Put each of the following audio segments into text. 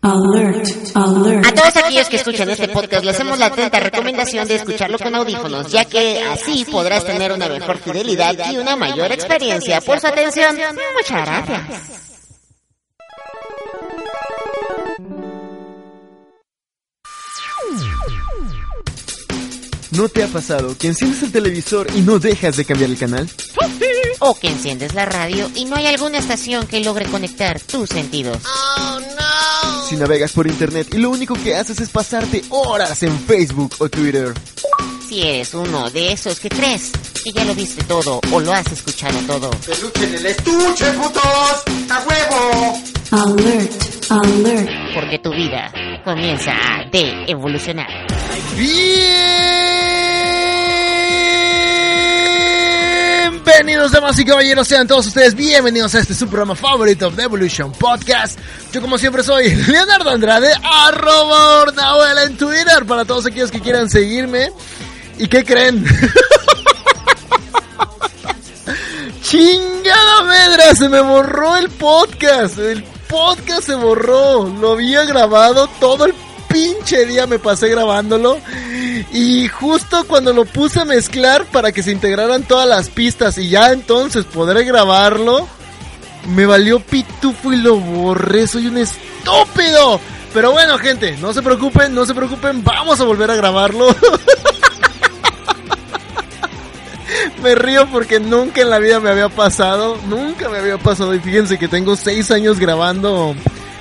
Alert, alert. A todos aquellos que escuchan este podcast les hacemos la atenta recomendación de escucharlo con audífonos, ya que así podrás tener una mejor fidelidad y una mayor experiencia. Por su atención, muchas gracias. ¿No te ha pasado que enciendes el televisor y no dejas de cambiar el canal? O que enciendes la radio y no hay alguna estación que logre conectar tus sentidos. Si navegas por internet y lo único que haces es pasarte horas en Facebook o Twitter. Si eres uno de esos que crees que ya lo viste todo o lo has escuchado todo. ¡Peluche en el estuche, putos! ¡A huevo! Alert, alert. Porque tu vida comienza a de evolucionar. Bienvenidos damas y caballeros, sean todos ustedes bienvenidos a este su programa favorito de Evolution Podcast. Yo como siempre soy Leonardo Andrade, arroba Ornahuel en Twitter, para todos aquellos que quieran seguirme. ¿Y qué creen? Chingada medra, se me borró el podcast. El podcast se borró. Lo había grabado todo el pinche día me pasé grabándolo. Y justo cuando lo puse a mezclar para que se integraran todas las pistas y ya entonces podré grabarlo, me valió pitufo y lo borré. Soy un estúpido. Pero bueno, gente, no se preocupen, no se preocupen, vamos a volver a grabarlo. me río porque nunca en la vida me había pasado, nunca me había pasado. Y fíjense que tengo seis años grabando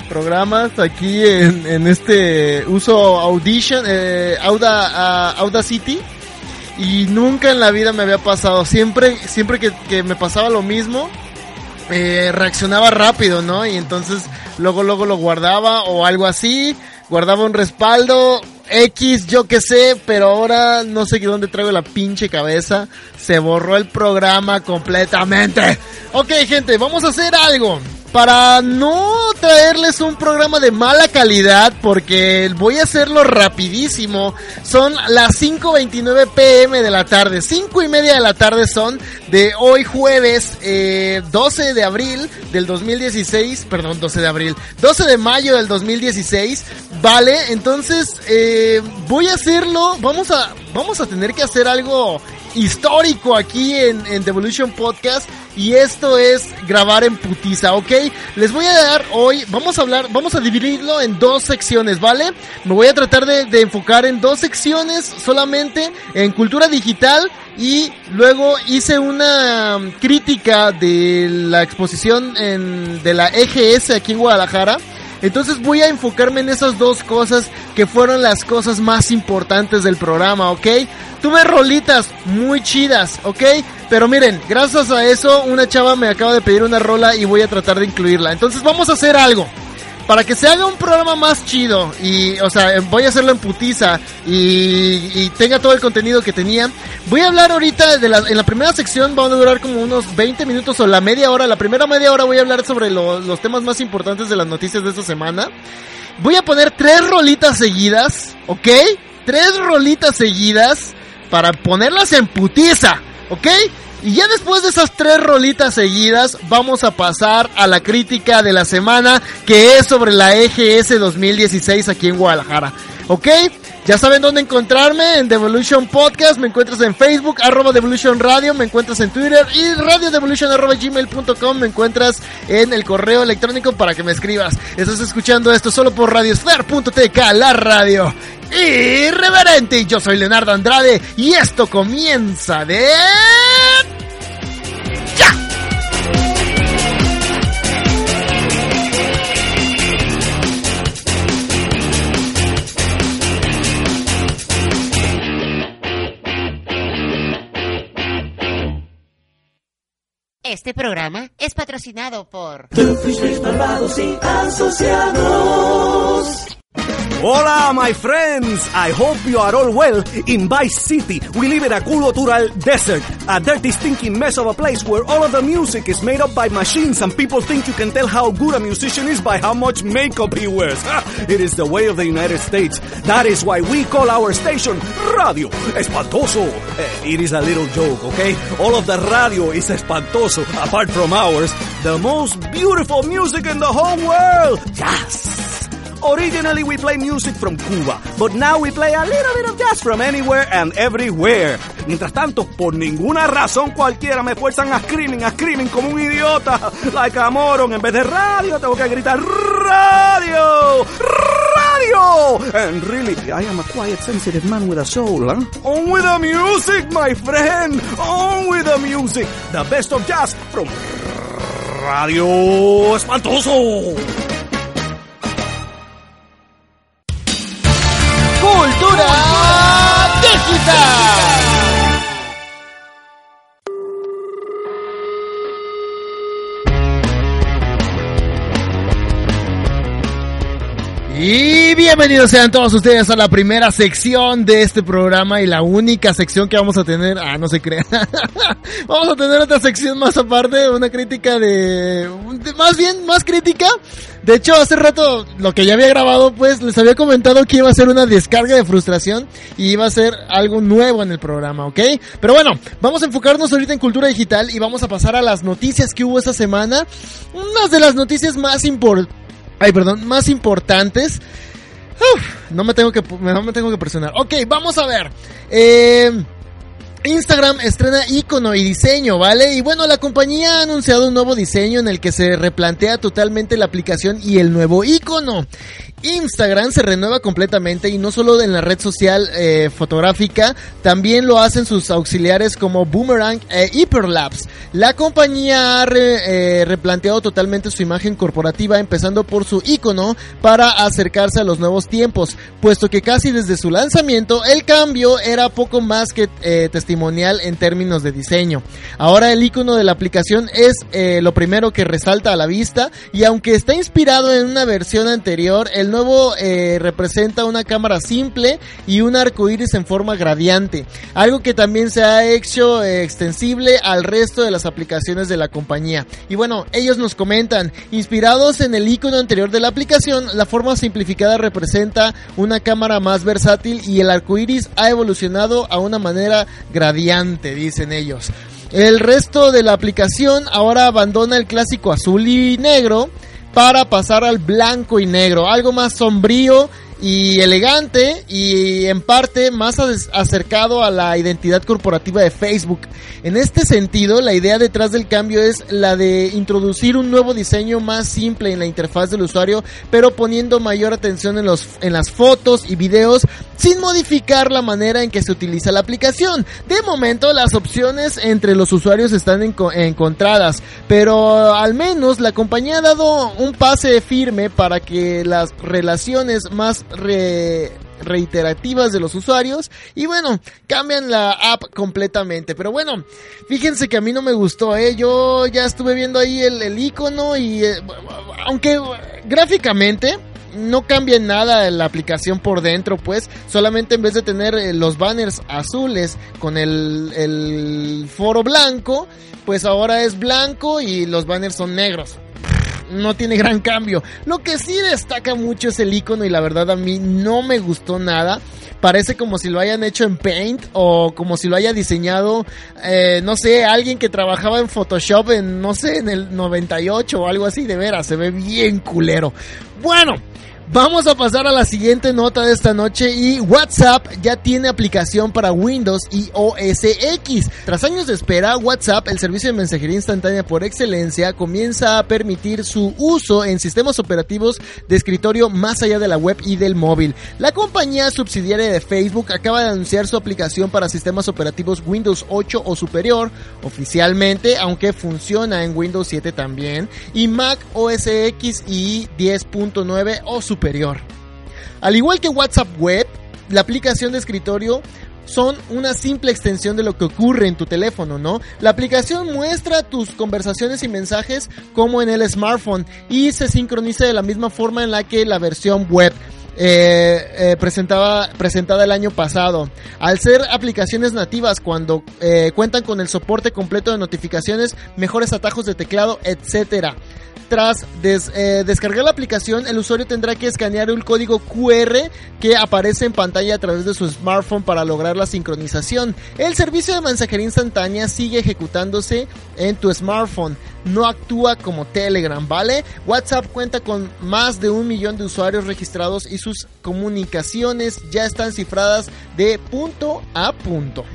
programas aquí en, este uso Audition, eh, Auda, ah, Audacity. Y nunca en la vida me había pasado. Siempre, siempre que, me pasaba lo mismo, eh, reaccionaba rápido, ¿no? Y entonces luego, luego lo guardaba o algo así. Guardaba un respaldo, X, yo que sé, pero ahora no sé dónde traigo la pinche cabeza. Se borró el programa completamente. Ok, gente, vamos a hacer algo. Para no traerles un programa de mala calidad, porque voy a hacerlo rapidísimo. Son las 5.29 pm de la tarde. 5 y media de la tarde son de hoy jueves eh, 12 de abril del 2016. Perdón, 12 de abril. 12 de mayo del 2016. Vale, entonces eh, voy a hacerlo. Vamos a, vamos a tener que hacer algo histórico aquí en, en Devolution Podcast y esto es grabar en putiza, ¿ok? Les voy a dar hoy, vamos a hablar, vamos a dividirlo en dos secciones, ¿vale? Me voy a tratar de, enfocar en dos secciones solamente en cultura digital y luego hice una um, crítica de la exposición en, de la EGS aquí en Guadalajara. Entonces voy a enfocarme en esas dos cosas que fueron las cosas más importantes del programa, ¿ok? Tuve rolitas muy chidas, ¿ok? Pero miren, gracias a eso una chava me acaba de pedir una rola y voy a tratar de incluirla. Entonces vamos a hacer algo. Para que se haga un programa más chido y, o sea, voy a hacerlo en putiza y, tenga todo el contenido que tenía. Voy a hablar ahorita de la, en la primera sección, van a durar como unos 20 minutos o la media hora. La primera media hora voy a hablar sobre lo- los temas más importantes de las noticias de esta semana. Voy a poner tres rolitas seguidas, ¿ok? Tres rolitas seguidas para ponerlas en putiza, ¿ok? Y ya después de esas tres rolitas seguidas, vamos a pasar a la crítica de la semana, que es sobre la EGS 2016 aquí en Guadalajara, ¿ok? Ya saben dónde encontrarme, en Devolution Podcast, me encuentras en Facebook, arroba Devolution Radio, me encuentras en Twitter y radiodevolution arroba gmail.com, me encuentras en el correo electrónico para que me escribas. Estás escuchando esto solo por radiosphere.tk, la radio irreverente. Yo soy Leonardo Andrade y esto comienza de... ¡Ya! Este programa es patrocinado por Malvados y asociados. Hola, my friends. I hope you are all well. In Vice City, we live in a cultural desert, a dirty, stinking mess of a place where all of the music is made up by machines and people think you can tell how good a musician is by how much makeup he wears. It is the way of the United States. That is why we call our station Radio Espantoso. Eh, It is a little joke, okay? All of the radio is espantoso, apart from ours. The most beautiful music in the whole world. Yes. Originally we play music from Cuba, but now we play a little bit of jazz from anywhere and everywhere. Mientras tanto, por ninguna razón cualquiera me fuerzan a screaming, a screaming como un idiota, like a moron. En vez de radio, tengo que gritar radio, radio. And really, I am a quiet, sensitive man with a soul, huh? On with the music, my friend. On with the music. The best of jazz from Radio Espantoso. Y bienvenidos sean todos ustedes a la primera sección de este programa y la única sección que vamos a tener, ah, no se crea, vamos a tener otra sección más aparte, una crítica de, de- más bien, más crítica. De hecho, hace rato, lo que ya había grabado, pues, les había comentado que iba a ser una descarga de frustración y iba a ser algo nuevo en el programa, ¿ok? Pero bueno, vamos a enfocarnos ahorita en cultura digital y vamos a pasar a las noticias que hubo esta semana. Unas de las noticias más importantes, ay, perdón, más importantes. Uf, no me tengo que, no me tengo que presionar. Ok, vamos a ver. Eh, Instagram estrena icono y diseño, ¿vale? Y bueno, la compañía ha anunciado un nuevo diseño en el que se replantea totalmente la aplicación y el nuevo icono. Instagram se renueva completamente y no solo en la red social eh, fotográfica, también lo hacen sus auxiliares como Boomerang e Hyperlapse. La compañía ha eh, replanteado totalmente su imagen corporativa, empezando por su icono para acercarse a los nuevos tiempos, puesto que casi desde su lanzamiento el cambio era poco más que eh, en términos de diseño. Ahora el icono de la aplicación es eh, lo primero que resalta a la vista y aunque está inspirado en una versión anterior, el nuevo eh, representa una cámara simple y un arco iris en forma gradiente, algo que también se ha hecho eh, extensible al resto de las aplicaciones de la compañía. Y bueno, ellos nos comentan, inspirados en el icono anterior de la aplicación, la forma simplificada representa una cámara más versátil y el arco iris ha evolucionado a una manera gradiente, dicen ellos. El resto de la aplicación ahora abandona el clásico azul y negro para pasar al blanco y negro, algo más sombrío y elegante y en parte más acercado a la identidad corporativa de Facebook. En este sentido, la idea detrás del cambio es la de introducir un nuevo diseño más simple en la interfaz del usuario, pero poniendo mayor atención en los en las fotos y videos sin modificar la manera en que se utiliza la aplicación. De momento, las opciones entre los usuarios están enco- encontradas, pero al menos la compañía ha dado un pase firme para que las relaciones más re- reiterativas de los usuarios y bueno, cambian la app completamente. Pero bueno, fíjense que a mí no me gustó, ¿eh? Yo ya estuve viendo ahí el, el icono y eh, aunque gráficamente no cambia nada la aplicación por dentro, pues solamente en vez de tener eh, los banners azules con el, el foro blanco, pues ahora es blanco y los banners son negros no tiene gran cambio. Lo que sí destaca mucho es el icono y la verdad a mí no me gustó nada. Parece como si lo hayan hecho en Paint o como si lo haya diseñado, eh, no sé, alguien que trabajaba en Photoshop en, no sé, en el 98 o algo así, de veras, se ve bien culero. Bueno, Vamos a pasar a la siguiente nota de esta noche y WhatsApp ya tiene aplicación para Windows y OS X. Tras años de espera, WhatsApp, el servicio de mensajería instantánea por excelencia, comienza a permitir su uso en sistemas operativos de escritorio más allá de la web y del móvil. La compañía subsidiaria de Facebook acaba de anunciar su aplicación para sistemas operativos Windows 8 o superior oficialmente, aunque funciona en Windows 7 también, y Mac OS X y 10.9 o superior. Al igual que WhatsApp Web, la aplicación de escritorio son una simple extensión de lo que ocurre en tu teléfono, ¿no? La aplicación muestra tus conversaciones y mensajes como en el smartphone y se sincroniza de la misma forma en la que la versión web. eh, eh, presentaba, presentada el año pasado. Al ser aplicaciones nativas cuando eh, cuentan con el soporte completo de notificaciones, mejores atajos de teclado, etcétera. Tras eh, descargar la aplicación, el usuario tendrá que escanear un código QR que aparece en pantalla a través de su smartphone para lograr la sincronización. El servicio de mensajería instantánea sigue ejecutándose en tu smartphone. No actúa como Telegram, ¿vale? WhatsApp cuenta con más de un millón de usuarios registrados y sus comunicaciones ya están cifradas de punto a punto.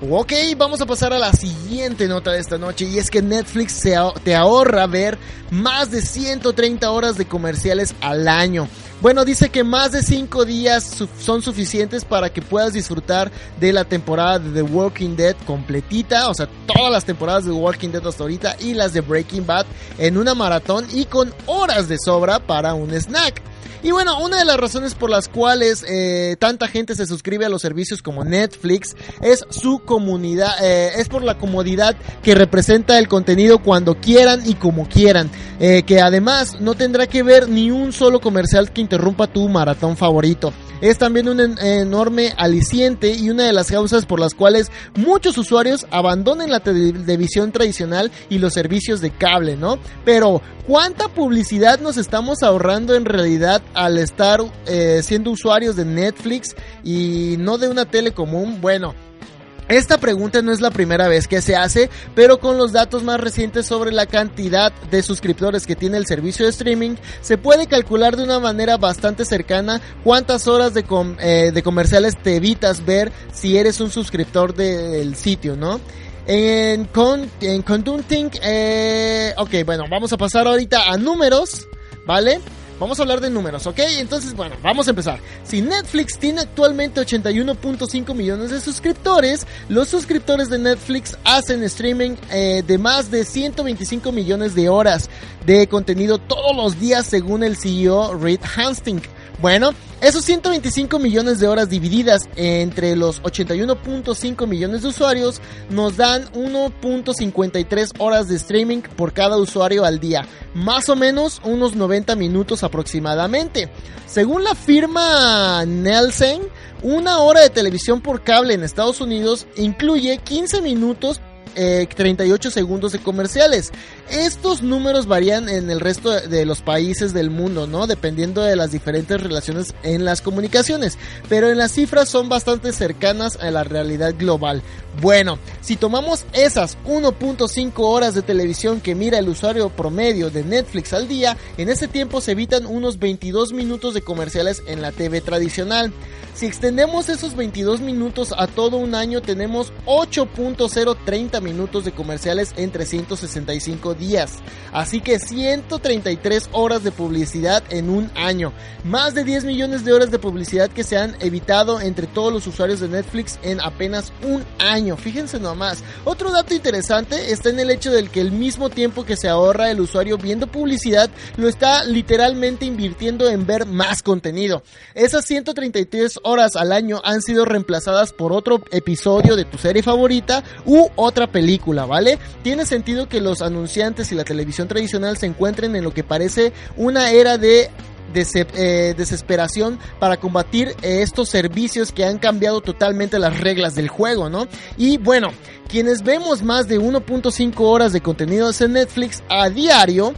Ok, vamos a pasar a la siguiente nota de esta noche y es que Netflix se te ahorra ver más de 130 horas de comerciales al año. Bueno, dice que más de 5 días son suficientes para que puedas disfrutar de la temporada de The Walking Dead completita, o sea, todas las temporadas de The Walking Dead hasta ahorita y las de Breaking Bad en una maratón y con horas de sobra para un snack. Y bueno, una de las razones por las cuales eh, tanta gente se suscribe a los servicios como Netflix es su comunidad, eh, es por la comodidad que representa el contenido cuando quieran y como quieran. Eh, que además no tendrá que ver ni un solo comercial que interrumpa tu maratón favorito. Es también un en- enorme aliciente y una de las causas por las cuales muchos usuarios abandonen la televisión tradicional y los servicios de cable, ¿no? Pero, ¿cuánta publicidad nos estamos ahorrando en realidad al estar eh, siendo usuarios de Netflix y no de una tele común? Bueno. Esta pregunta no es la primera vez que se hace, pero con los datos más recientes sobre la cantidad de suscriptores que tiene el servicio de streaming, se puede calcular de una manera bastante cercana cuántas horas de, com- eh, de comerciales te evitas ver si eres un suscriptor del sitio, ¿no? En, con, en Conducting, eh, ok, bueno, vamos a pasar ahorita a números, ¿vale? Vamos a hablar de números, ¿ok? Entonces, bueno, vamos a empezar. Si Netflix tiene actualmente 81.5 millones de suscriptores, los suscriptores de Netflix hacen streaming eh, de más de 125 millones de horas de contenido todos los días según el CEO Reed Hastings. Bueno, esos 125 millones de horas divididas entre los 81.5 millones de usuarios nos dan 1.53 horas de streaming por cada usuario al día, más o menos unos 90 minutos aproximadamente. Según la firma Nielsen, una hora de televisión por cable en Estados Unidos incluye 15 minutos eh, 38 segundos de comerciales. Estos números varían en el resto de, los países del mundo, ¿no? Dependiendo de las diferentes relaciones en las comunicaciones. Pero en las cifras son bastante cercanas a la realidad global. Bueno, si tomamos esas 1.5 horas de televisión que mira el usuario promedio de Netflix al día, en ese tiempo se evitan unos 22 minutos de comerciales en la TV tradicional. Si extendemos esos 22 minutos a todo un año, tenemos 8.030 minutos de comerciales en 365 días. Así que 133 horas de publicidad en un año. Más de 10 millones de horas de publicidad que se han evitado entre todos los usuarios de Netflix en apenas un año. Fíjense nomás. Otro dato interesante está en el hecho del que el mismo tiempo que se ahorra el usuario viendo publicidad, lo está literalmente invirtiendo en ver más contenido. Esas 133 horas al año han sido reemplazadas por otro episodio de tu serie favorita u otra película, ¿vale? Tiene sentido que los anunciantes y la televisión tradicional se encuentren en lo que parece una era de eh, desesperación para combatir eh, estos servicios que han cambiado totalmente las reglas del juego, ¿no? Y bueno, quienes vemos más de 1.5 horas de contenidos en Netflix a diario,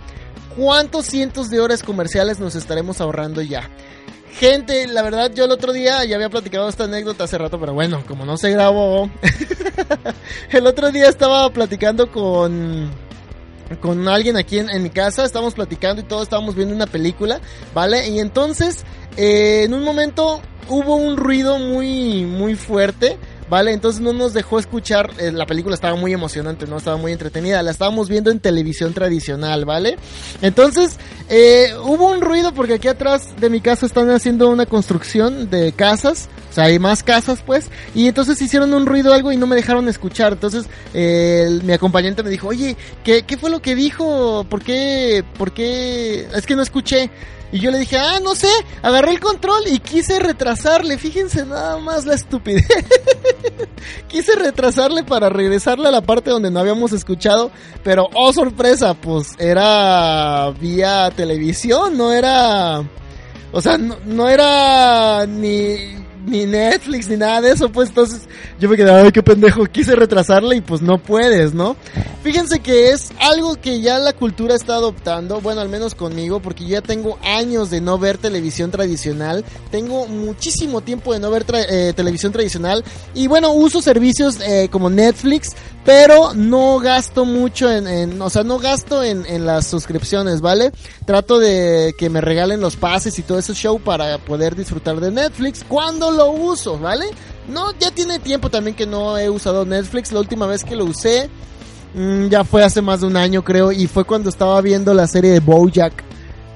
¿cuántos cientos de horas comerciales nos estaremos ahorrando ya? Gente, la verdad yo el otro día ya había platicado esta anécdota hace rato, pero bueno, como no se grabó, el otro día estaba platicando con con alguien aquí en, mi casa, estábamos platicando y todos estábamos viendo una película, ¿vale? Y entonces, eh, en un momento hubo un ruido muy, muy fuerte. ¿Vale? Entonces no nos dejó escuchar, eh, la película estaba muy emocionante, ¿no? Estaba muy entretenida, la estábamos viendo en televisión tradicional, ¿vale? Entonces, eh, hubo un ruido porque aquí atrás de mi casa están haciendo una construcción de casas, o sea, hay más casas pues, y entonces hicieron un ruido algo y no me dejaron escuchar, entonces mi acompañante me dijo, oye, ¿qué, ¿qué fue lo que dijo? ¿Por qué? ¿Por qué? Es que no escuché. Y yo le dije, ah, no sé, agarré el control y quise retrasarle, fíjense nada más la estupidez. quise retrasarle para regresarle a la parte donde no habíamos escuchado, pero oh sorpresa, pues era vía televisión, no era O sea, no era ni, ni Netflix ni nada de eso, pues entonces yo me quedé, ay, qué pendejo, quise retrasarla y pues no puedes, ¿no? Fíjense que es algo que ya la cultura está adoptando, bueno, al menos conmigo, porque ya tengo años de no ver televisión tradicional, tengo muchísimo tiempo de no ver eh, televisión tradicional y bueno, uso servicios eh, como Netflix, pero no gasto mucho en, o sea, no gasto en, en las suscripciones, ¿vale? Trato de que me regalen los pases y todo ese show para poder disfrutar de Netflix cuando lo uso, ¿vale? No, ya tiene tiempo también que no he usado Netflix, la última vez que lo usé mm, ya fue hace más de un año creo y fue cuando estaba viendo la serie de Bojack.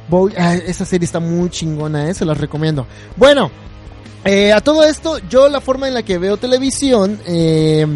Bo- ah, esa serie está muy chingona, ¿eh? se las recomiendo. Bueno, eh, a todo esto, yo la forma en la que veo televisión, eh,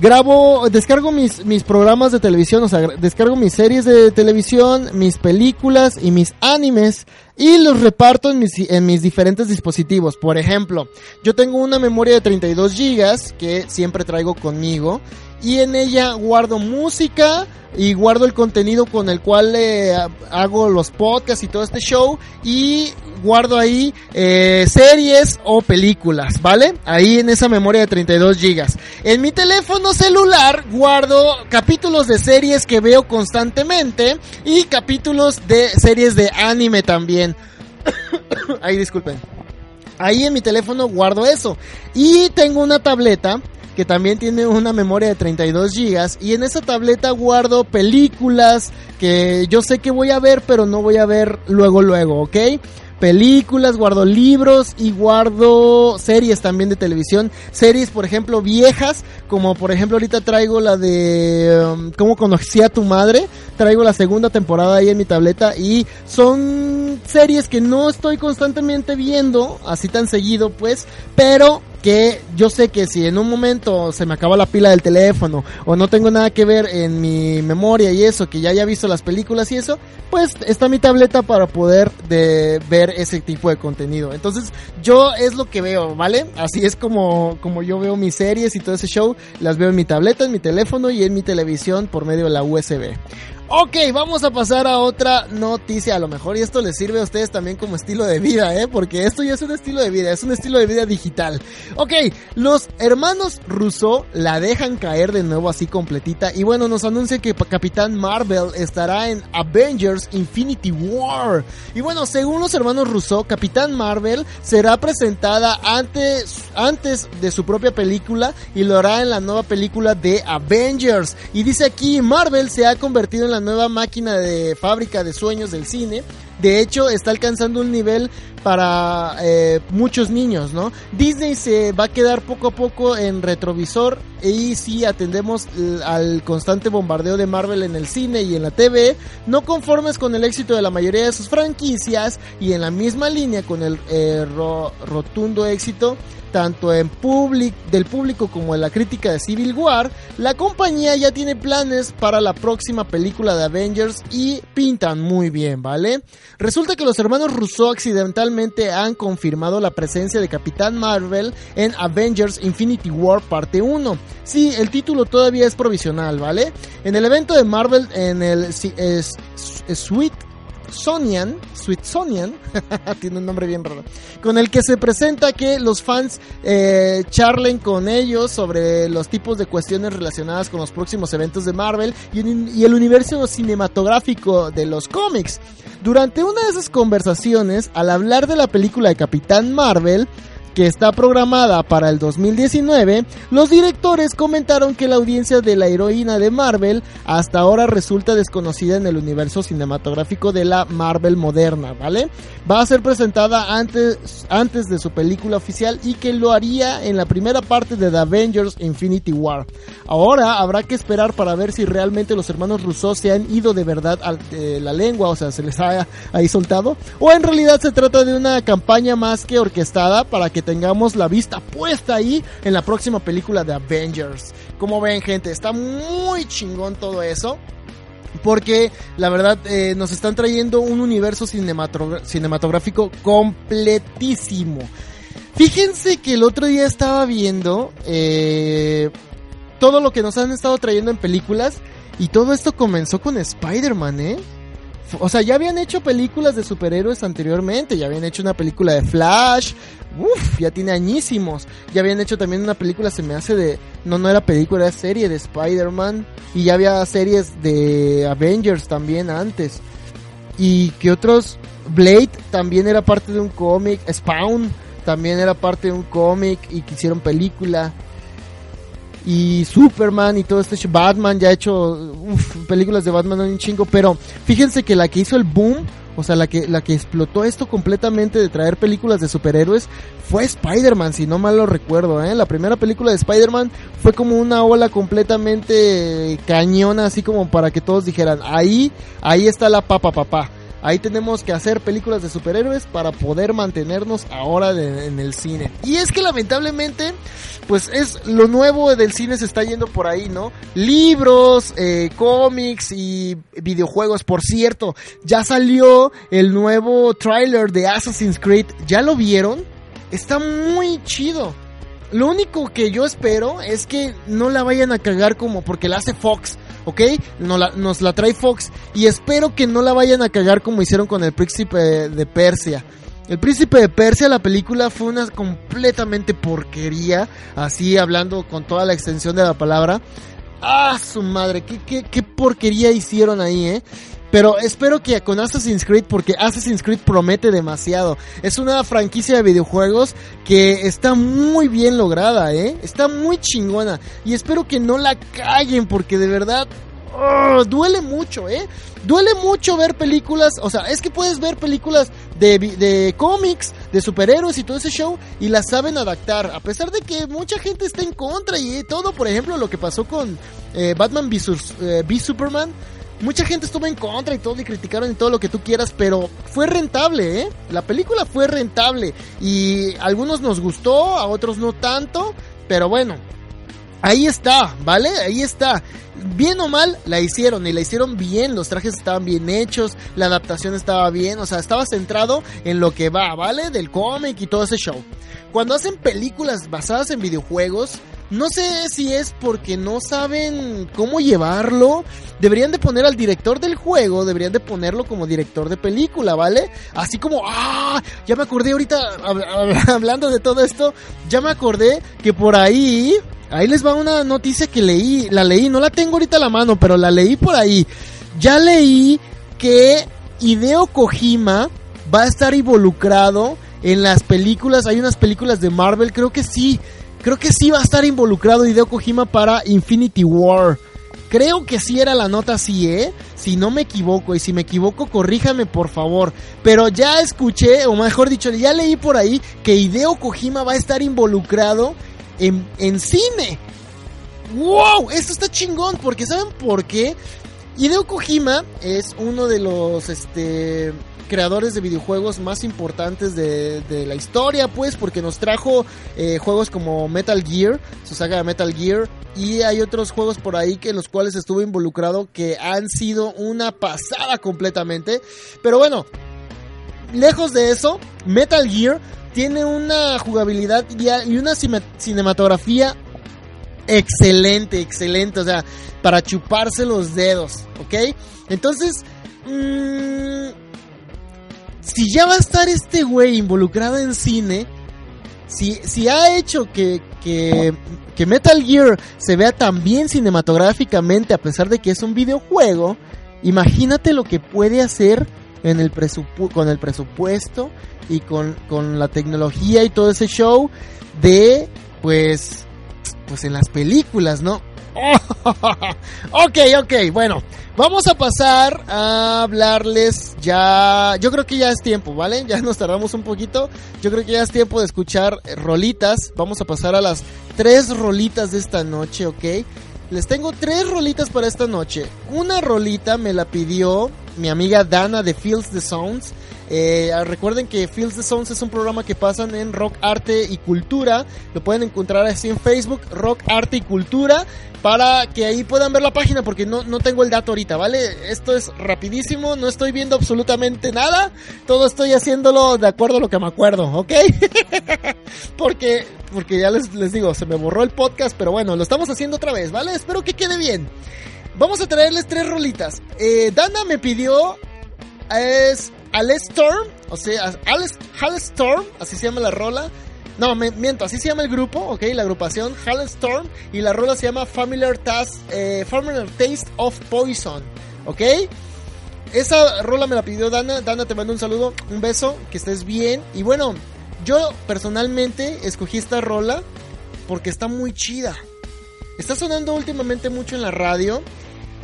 grabo, descargo mis, mis programas de televisión, o sea, descargo mis series de televisión, mis películas y mis animes y los reparto en mis, en mis diferentes dispositivos. Por ejemplo, yo tengo una memoria de 32 gigas que siempre traigo conmigo y en ella guardo música y guardo el contenido con el cual eh, hago los podcasts y todo este show y guardo ahí eh, series o películas, ¿vale? Ahí en esa memoria de 32 gigas. En mi teléfono celular guardo capítulos de series que veo constantemente y capítulos de series de anime también. Ahí disculpen. Ahí en mi teléfono guardo eso. Y tengo una tableta que también tiene una memoria de 32 gigas y en esa tableta guardo películas que yo sé que voy a ver pero no voy a ver luego luego, ¿ok? Películas, guardo libros y guardo series también de televisión. Series, por ejemplo, viejas, como por ejemplo ahorita traigo la de um, ¿Cómo conocí a tu madre? Traigo la segunda temporada ahí en mi tableta y son series que no estoy constantemente viendo, así tan seguido pues, pero que yo sé que si en un momento se me acaba la pila del teléfono o no tengo nada que ver en mi memoria y eso, que ya haya visto las películas y eso, pues está mi tableta para poder de ver ese tipo de contenido. Entonces, yo es lo que veo, ¿vale? Así es como, como yo veo mis series y todo ese show, las veo en mi tableta, en mi teléfono y en mi televisión por medio de la USB. Ok, vamos a pasar a otra noticia. A lo mejor y esto les sirve a ustedes también como estilo de vida, ¿eh? Porque esto ya es un estilo de vida, es un estilo de vida digital. Ok, los hermanos Russo la dejan caer de nuevo así completita. Y bueno, nos anuncia que Capitán Marvel estará en Avengers Infinity War. Y bueno, según los hermanos Russo, Capitán Marvel será presentada antes, antes de su propia película y lo hará en la nueva película de Avengers. Y dice aquí, Marvel se ha convertido en nueva máquina de fábrica de sueños del cine. De hecho, está alcanzando un nivel para eh, muchos niños, ¿no? Disney se va a quedar poco a poco en retrovisor y si atendemos al constante bombardeo de Marvel en el cine y en la TV, no conformes con el éxito de la mayoría de sus franquicias y en la misma línea con el eh, ro- rotundo éxito tanto en del público como en la crítica de Civil War, la compañía ya tiene planes para la próxima película de Avengers y pintan muy bien, ¿vale? Resulta que los hermanos Russo accidentalmente han confirmado la presencia de Capitán Marvel en Avengers Infinity War parte 1. Sí, el título todavía es provisional, ¿vale? En el evento de Marvel en el Sweet Sonian, Sweetsonian, tiene un nombre bien raro, con el que se presenta que los fans eh, charlen con ellos sobre los tipos de cuestiones relacionadas con los próximos eventos de Marvel y, y el universo cinematográfico de los cómics. Durante una de esas conversaciones, al hablar de la película de Capitán Marvel, que está programada para el 2019, los directores comentaron que la audiencia de la heroína de Marvel hasta ahora resulta desconocida en el universo cinematográfico de la Marvel moderna, ¿vale? Va a ser presentada antes, antes de su película oficial y que lo haría en la primera parte de The Avengers Infinity War. Ahora habrá que esperar para ver si realmente los hermanos Russo se han ido de verdad a la lengua, o sea, se les ha ahí soltado, o en realidad se trata de una campaña más que orquestada para que tengamos la vista puesta ahí en la próxima película de Avengers. Como ven, gente, está muy chingón todo eso. Porque la verdad eh, nos están trayendo un universo cinematográfico completísimo. Fíjense que el otro día estaba viendo eh, todo lo que nos han estado trayendo en películas y todo esto comenzó con Spider-Man, ¿eh? O sea, ya habían hecho películas de superhéroes anteriormente, ya habían hecho una película de Flash, uff, ya tiene añísimos. Ya habían hecho también una película, se me hace de, no, no era película, era serie de Spider-Man. Y ya había series de Avengers también antes. Y que otros, Blade también era parte de un cómic, Spawn también era parte de un cómic y que hicieron película. Y Superman y todo este Batman ya ha hecho películas de Batman un chingo, pero fíjense que la que hizo el boom, o sea, la que la que explotó esto completamente de traer películas de superhéroes fue Spider-Man, si no mal lo recuerdo, ¿eh? La primera película de Spider-Man fue como una ola completamente cañona, así como para que todos dijeran, ahí, ahí está la papa papá. Ahí tenemos que hacer películas de superhéroes para poder mantenernos ahora en el cine. Y es que lamentablemente, pues es lo nuevo del cine se está yendo por ahí, ¿no? Libros, eh, cómics y videojuegos. Por cierto, ya salió el nuevo tráiler de Assassin's Creed. ¿Ya lo vieron? Está muy chido. Lo único que yo espero es que no la vayan a cagar como porque la hace Fox, ¿ok? No la- nos la trae Fox y espero que no la vayan a cagar como hicieron con el príncipe de Persia. El príncipe de Persia, la película fue una completamente porquería, así hablando con toda la extensión de la palabra. Ah, su madre, qué, qué, qué porquería hicieron ahí, eh. Pero espero que con Assassin's Creed, porque Assassin's Creed promete demasiado. Es una franquicia de videojuegos que está muy bien lograda, ¿eh? Está muy chingona. Y espero que no la callen, porque de verdad... oh, duele mucho, ¿eh? Duele mucho ver películas, o sea, es que puedes ver películas de, de cómics, de superhéroes y todo ese show y las saben adaptar, a pesar de que mucha gente está en contra y todo, por ejemplo, lo que pasó con eh, Batman v, Sus- eh, Superman, mucha gente estuvo en contra y todo y criticaron y todo lo que tú quieras, pero fue rentable, ¿eh? La película fue rentable y a algunos nos gustó, a otros no tanto, pero bueno, Ahí está, ¿vale? Ahí está. Bien o mal, la hicieron y la hicieron bien. Los trajes estaban bien hechos, la adaptación estaba bien, o sea, estaba centrado en lo que va, ¿vale? Del cómic y todo ese show. Cuando hacen películas basadas en videojuegos, no sé si es porque no saben cómo llevarlo. Deberían de poner al director del juego, deberían de ponerlo como director de película, ¿vale? Así como, ah, ya me acordé ahorita, hab- hab- hablando de todo esto, ya me acordé que por ahí, ahí les va una noticia que leí, la leí, no la tengo ahorita a la mano, pero la leí por ahí. Ya leí que Hideo Kojima va a estar involucrado en las películas, hay unas películas de Marvel, creo que sí, creo que sí va a estar involucrado Hideo Kojima para Infinity War. Creo que sí era la nota así, ¿eh? Si no me equivoco, y si me equivoco, corríjame por favor. Pero ya escuché, o mejor dicho, ya leí por ahí que Hideo Kojima va a estar involucrado en, en cine. ¡Wow! Esto está chingón, porque ¿saben por qué? Hideo Kojima es uno de los este, creadores de videojuegos más importantes de, la historia, pues, porque nos trajo eh, juegos como Metal Gear, su saga de Metal Gear, y hay otros juegos por ahí que en los cuales estuvo involucrado que han sido una pasada completamente. Pero bueno, lejos de eso, Metal Gear tiene una jugabilidad y una cinematografía excelente, excelente, o sea, para chuparse los dedos, ¿ok? Entonces, mm, si ya va a estar este güey involucrado en cine, si, si ha hecho que, que, que Metal Gear se vea tan bien cinematográficamente a pesar de que es un videojuego, imagínate lo que puede hacer en el con el presupuesto y con, con la tecnología y todo ese show de, pues, pues en las películas, ¿no? ok, ok, bueno, vamos a pasar a hablarles ya, yo creo que ya es tiempo, ¿vale? Ya nos tardamos un poquito, yo creo que ya es tiempo de escuchar eh, rolitas, vamos a pasar a las tres rolitas de esta noche, ¿ok? Les tengo tres rolitas para esta noche. Una rolita me la pidió mi amiga Dana de Feels the Sounds. Eh, recuerden que Feels the Sounds es un programa que pasan en Rock Arte y Cultura. Lo pueden encontrar así en Facebook, Rock Arte y Cultura, para que ahí puedan ver la página porque no, no tengo el dato ahorita, ¿vale? Esto es rapidísimo, no estoy viendo absolutamente nada. Todo estoy haciéndolo de acuerdo a lo que me acuerdo, ¿ok? porque, porque ya les, les digo, se me borró el podcast, pero bueno, lo estamos haciendo otra vez, ¿vale? Espero que quede bien. Vamos a traerles tres rolitas. Eh, Dana me pidió es Alex Storm, o sea, Alex Storm, así se llama la rola. No, me, miento, así se llama el grupo, ok, la agrupación Hal Storm y la rola se llama Familiar Taste, eh, Familiar Taste of Poison, ok. Esa rola me la pidió Dana, Dana te mando un saludo, un beso, que estés bien y bueno, yo personalmente escogí esta rola porque está muy chida. Está sonando últimamente mucho en la radio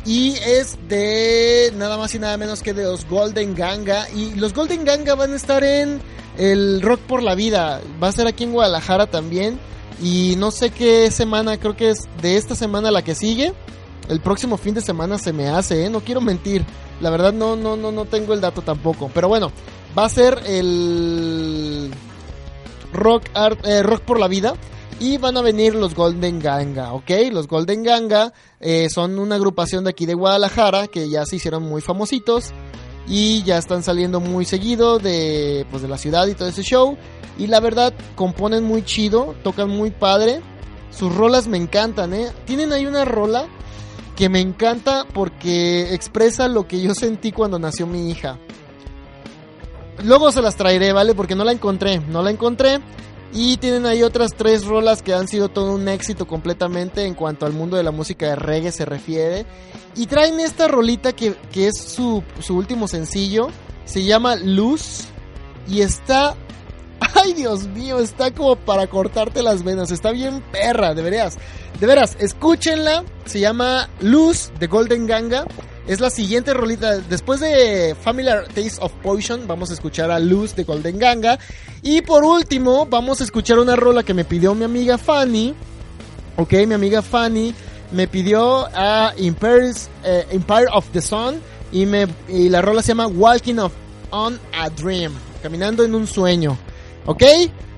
y es de nada más y nada menos que de los Golden Ganga. Y los Golden Ganga van a estar en el Rock por la Vida. Va a ser aquí en Guadalajara también. Y no sé qué semana, creo que es de esta semana la que sigue. El próximo fin de semana se me hace, ¿eh? No quiero mentir. La verdad no, no, no, no tengo el dato tampoco. Pero bueno, va a ser el Rock, Art, eh, Rock por la Vida. Y van a venir los Golden Ganga, ¿ok? Los Golden Ganga eh, son una agrupación de aquí de Guadalajara que ya se hicieron muy famositos y ya están saliendo muy seguido de, pues, de la ciudad y todo ese show. Y la verdad, componen muy chido, tocan muy padre. Sus rolas me encantan, ¿eh? Tienen ahí una rola que me encanta porque expresa lo que yo sentí cuando nació mi hija. Luego se las traeré, ¿vale? Porque no la encontré, no la encontré. Y tienen ahí otras tres rolas que han sido todo un éxito completamente en cuanto al mundo de la música de reggae se refiere. Y traen esta rolita que, que es su, su último sencillo. Se llama Luz. Y está... Ay Dios mío, está como para cortarte las venas. Está bien perra, deberías. De veras, escúchenla. Se llama Luz de Golden Ganga. Es la siguiente rolita. Después de Familiar Taste of Poison, vamos a escuchar a Luz de Golden Ganga. Y por último, vamos a escuchar una rola que me pidió mi amiga Fanny. Ok, mi amiga Fanny me pidió a eh, Empire of the Sun. Y, me, y la rola se llama Walking of, on a Dream. Caminando en un sueño. ¿Ok?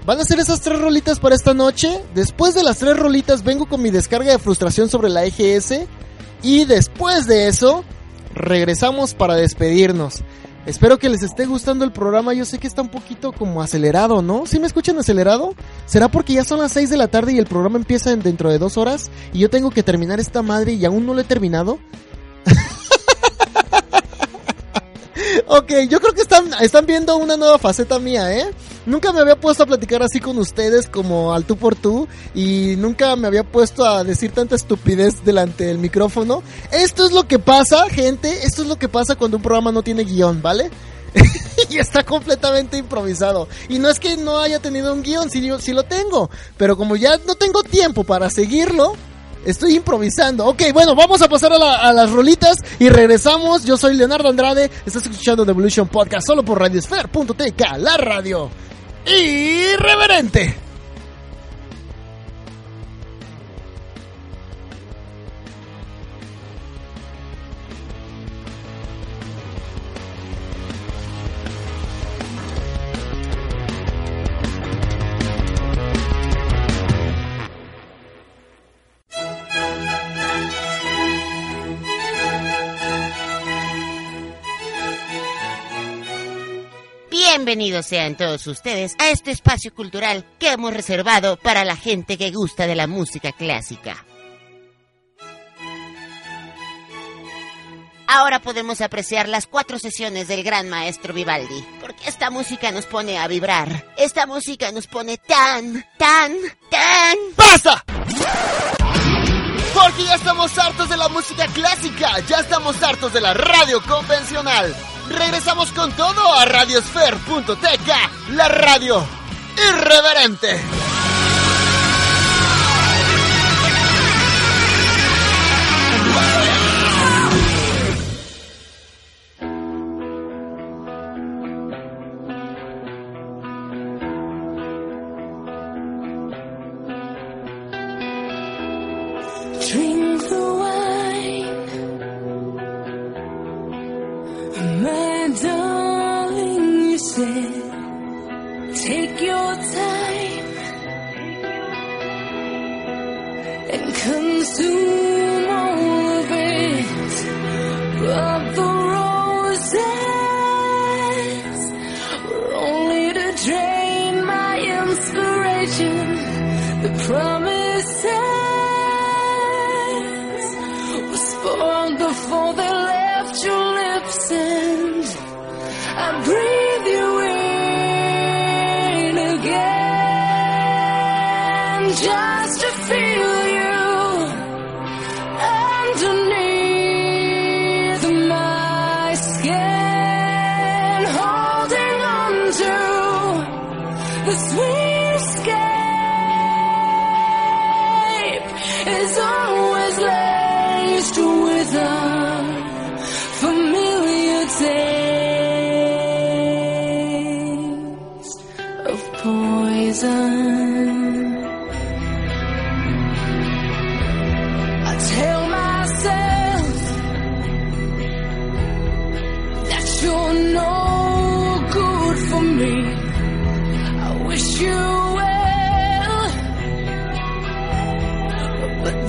Van a ser esas tres rolitas para esta noche. Después de las tres rolitas vengo con mi descarga de frustración sobre la EGS. Y después de eso, regresamos para despedirnos. Espero que les esté gustando el programa. Yo sé que está un poquito como acelerado, ¿no? ¿Sí me escuchan acelerado? ¿Será porque ya son las 6 de la tarde y el programa empieza en dentro de dos horas? Y yo tengo que terminar esta madre y aún no lo he terminado. ok, yo creo que están viendo una nueva faceta mía, ¿eh? Nunca me había puesto a platicar así con ustedes como al tú por tú y nunca me había puesto a decir tanta estupidez delante del micrófono. Esto es lo que pasa, gente, esto es lo que pasa cuando un programa no tiene guion, ¿vale? y está completamente improvisado. Y no es que no haya tenido un guion, sí, sí lo tengo. Pero como ya no tengo tiempo para seguirlo, Estoy improvisando. Ok, bueno, vamos a pasar a, la, a, las rolitas y regresamos. Yo soy Leonardo Andrade. Estás escuchando The Evolution Podcast solo por Radiosphere.tk, la radio irreverente. Bienvenidos sean todos ustedes a este espacio cultural que hemos reservado para la gente que gusta de la música clásica. Ahora podemos apreciar las cuatro sesiones del gran maestro Vivaldi, porque esta música nos pone a vibrar. Esta música nos pone tan, tan, tan... ¡Basta! Porque ya estamos hartos de la música clásica, ya estamos hartos de la radio convencional. Regresamos con todo a radiosfer.tk, la radio irreverente.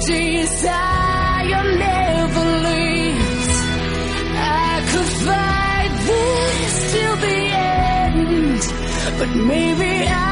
desire never leaves. I could fight this till the end, but maybe I.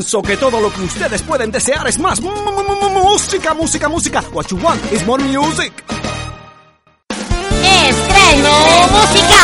pienso que todo lo que ustedes pueden desear es más música, música, música. What you want is more music. Estreno música.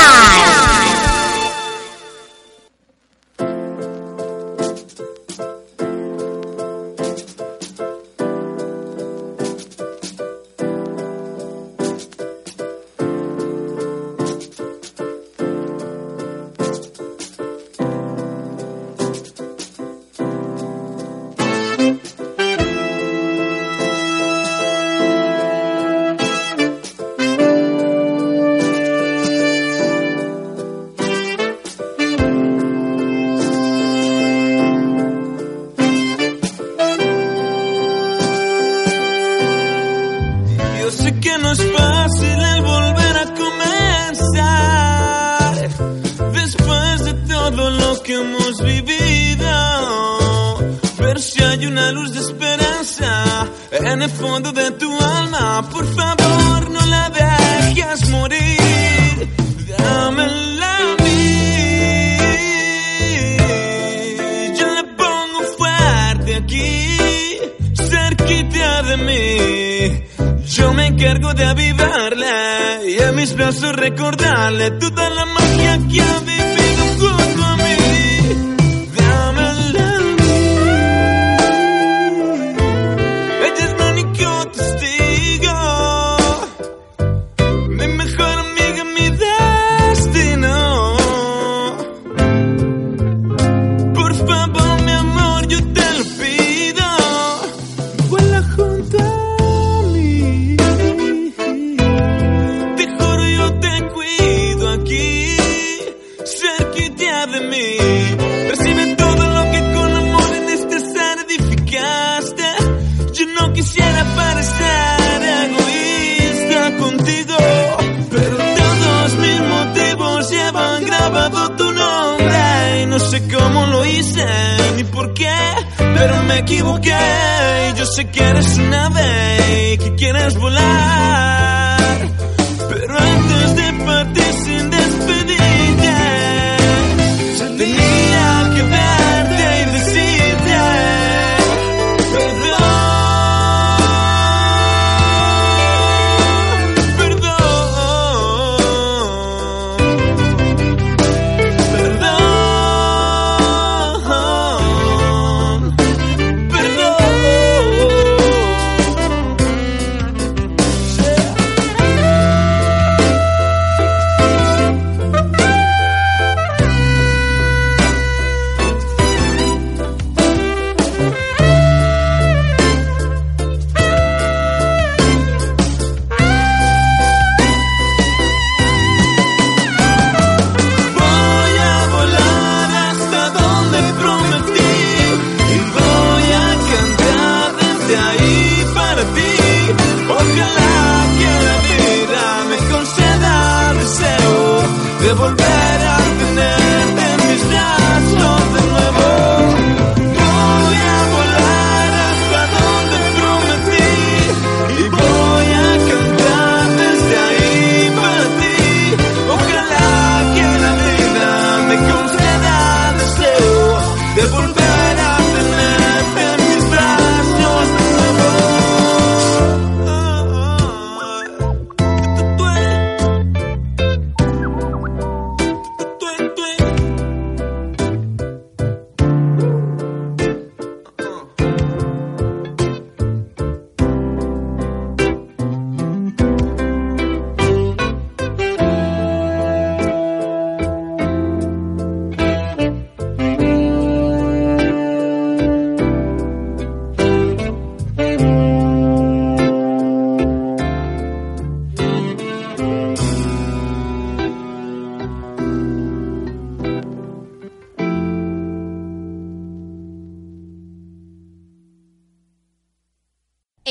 me equivoqué. Yo sé que eres una ave que quieres volar.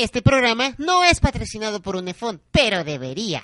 Este programa no es patrocinado por un pero debería.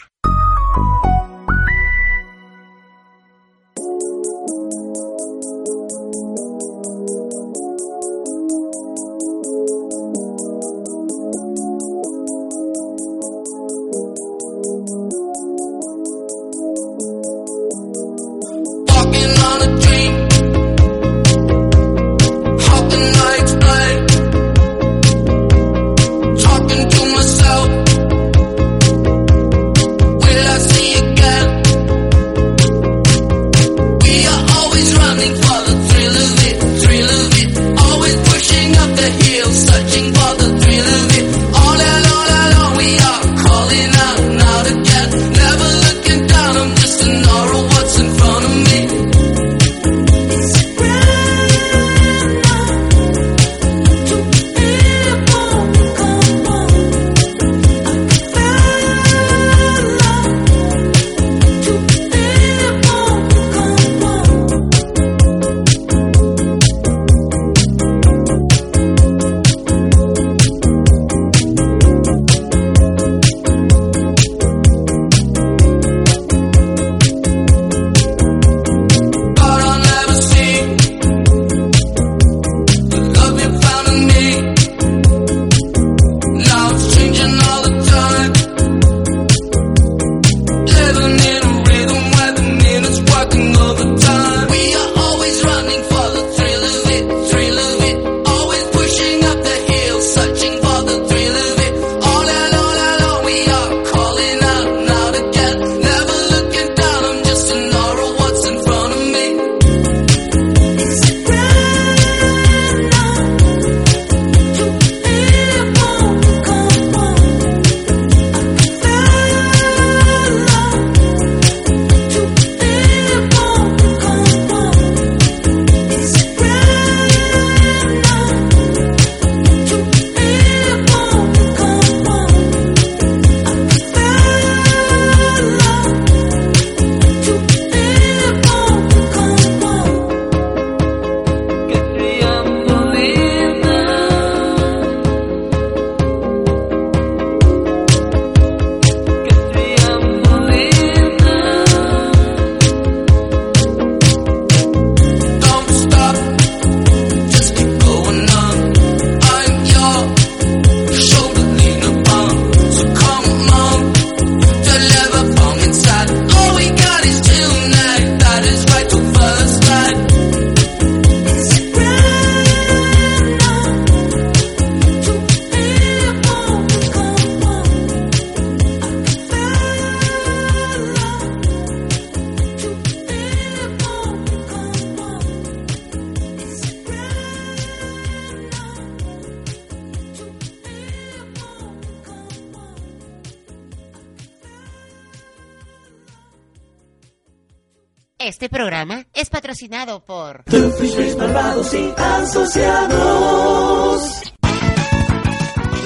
Patrocinado por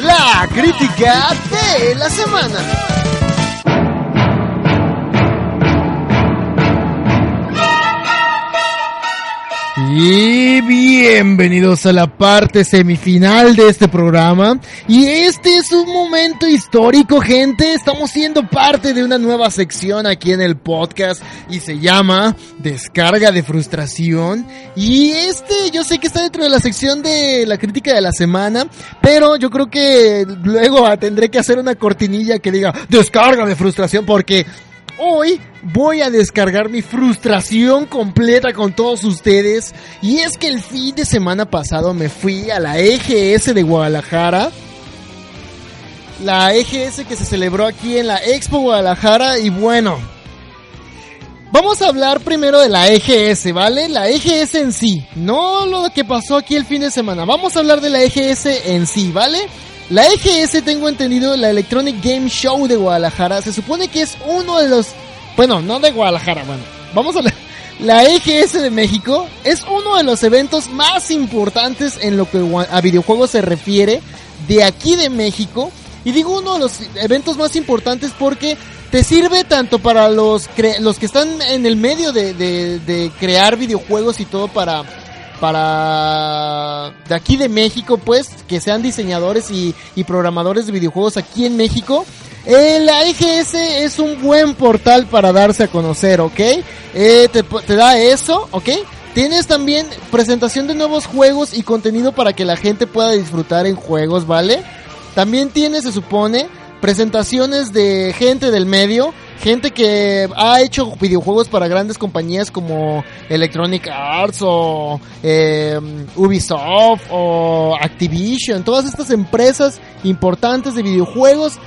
La crítica de la semana. Y bienvenidos a la parte semifinal de este programa. Y este es un momento histórico, gente. Estamos siendo parte de una nueva sección aquí en el podcast y se llama Descarga de Frustración. Y este yo sé que está dentro de la sección de la crítica de la semana, pero yo creo que luego tendré que hacer una cortinilla que diga Descarga de Frustración porque Hoy voy a descargar mi frustración completa con todos ustedes. Y es que el fin de semana pasado me fui a la EGS de Guadalajara. La EGS que se celebró aquí en la Expo Guadalajara. Y bueno, vamos a hablar primero de la EGS, ¿vale? La EGS en sí, no lo que pasó aquí el fin de semana. Vamos a hablar de la EGS en sí, ¿vale? La EGS, tengo entendido, la Electronic Game Show de Guadalajara, se supone que es uno de los... Bueno, no de Guadalajara, bueno. Vamos a la, la EGS de México es uno de los eventos más importantes en lo que a videojuegos se refiere de aquí de México. Y digo uno de los eventos más importantes porque te sirve tanto para los, cre- los que están en el medio de- de crear videojuegos y todo para para de aquí de México, pues, que sean diseñadores y, programadores de videojuegos aquí en México. Eh, la EGS es un buen portal para darse a conocer, ¿ok? Eh, te, te da eso, ¿ok? Tienes también presentación de nuevos juegos y contenido para que la gente pueda disfrutar en juegos, ¿vale? También tiene, se supone, presentaciones de gente del medio, gente que ha hecho videojuegos para grandes compañías como Electronic Arts o eh, Ubisoft o Activision, todas estas empresas importantes de videojuegos.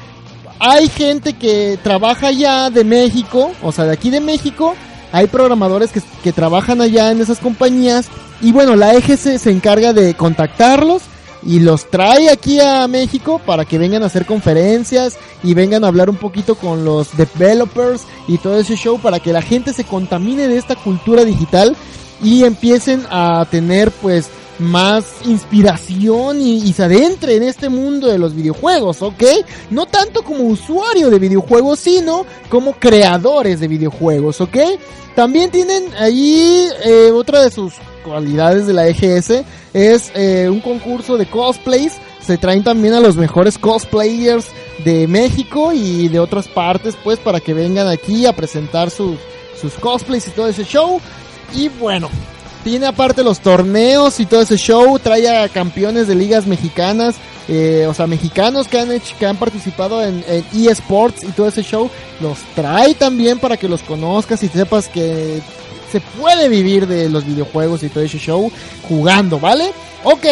Hay gente que trabaja allá de México, o sea, de aquí de México, hay programadores que, que trabajan allá en esas compañías y bueno, la EGS se encarga de contactarlos y los trae aquí a México para que vengan a hacer conferencias y vengan a hablar un poquito con los developers y todo ese show para que la gente se contamine de esta cultura digital y empiecen a tener pues más inspiración y, se adentre en este mundo de los videojuegos, ¿ok? No tanto como usuario de videojuegos, sino como creadores de videojuegos, ¿ok? También tienen ahí eh, otra de sus cualidades de la EGS es eh, un concurso de cosplays. Se traen también a los mejores cosplayers de México y de otras partes, pues, para que vengan aquí a presentar sus, sus cosplays y todo ese show. Y bueno, tiene aparte los torneos y todo ese show, trae a campeones de ligas mexicanas, eh, o sea, mexicanos que han hecho, que han participado en, en eSports y todo ese show, los trae también para que los conozcas y sepas que se puede vivir de los videojuegos y todo ese show jugando, ¿vale? Ok,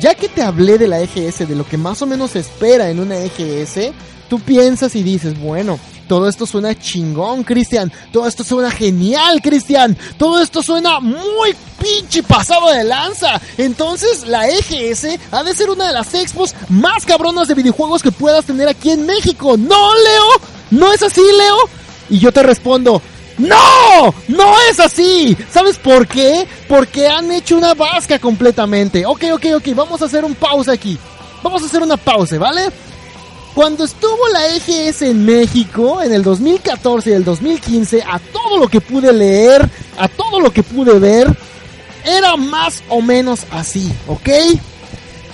ya que te hablé de la EGS, de lo que más o menos se espera en una EGS, tú piensas y dices, bueno, todo esto suena chingón, Cristian. Todo esto suena genial, Cristian. Todo esto suena muy pinche pasado de lanza. Entonces, la EGS ha de ser una de las expos más cabronas de videojuegos que puedas tener aquí en México. ¿No, Leo? ¿No es así, Leo? Y yo te respondo, ¡No! ¡No es así! ¿Sabes por qué? Porque han hecho una vasca completamente. Ok, ok, ok, vamos a hacer un pausa aquí. Vamos a hacer una pausa, ¿vale? Cuando estuvo la EGS en México, en el 2014 y el 2015, a todo lo que pude leer, a todo lo que pude ver, era más o menos así, ¿ok?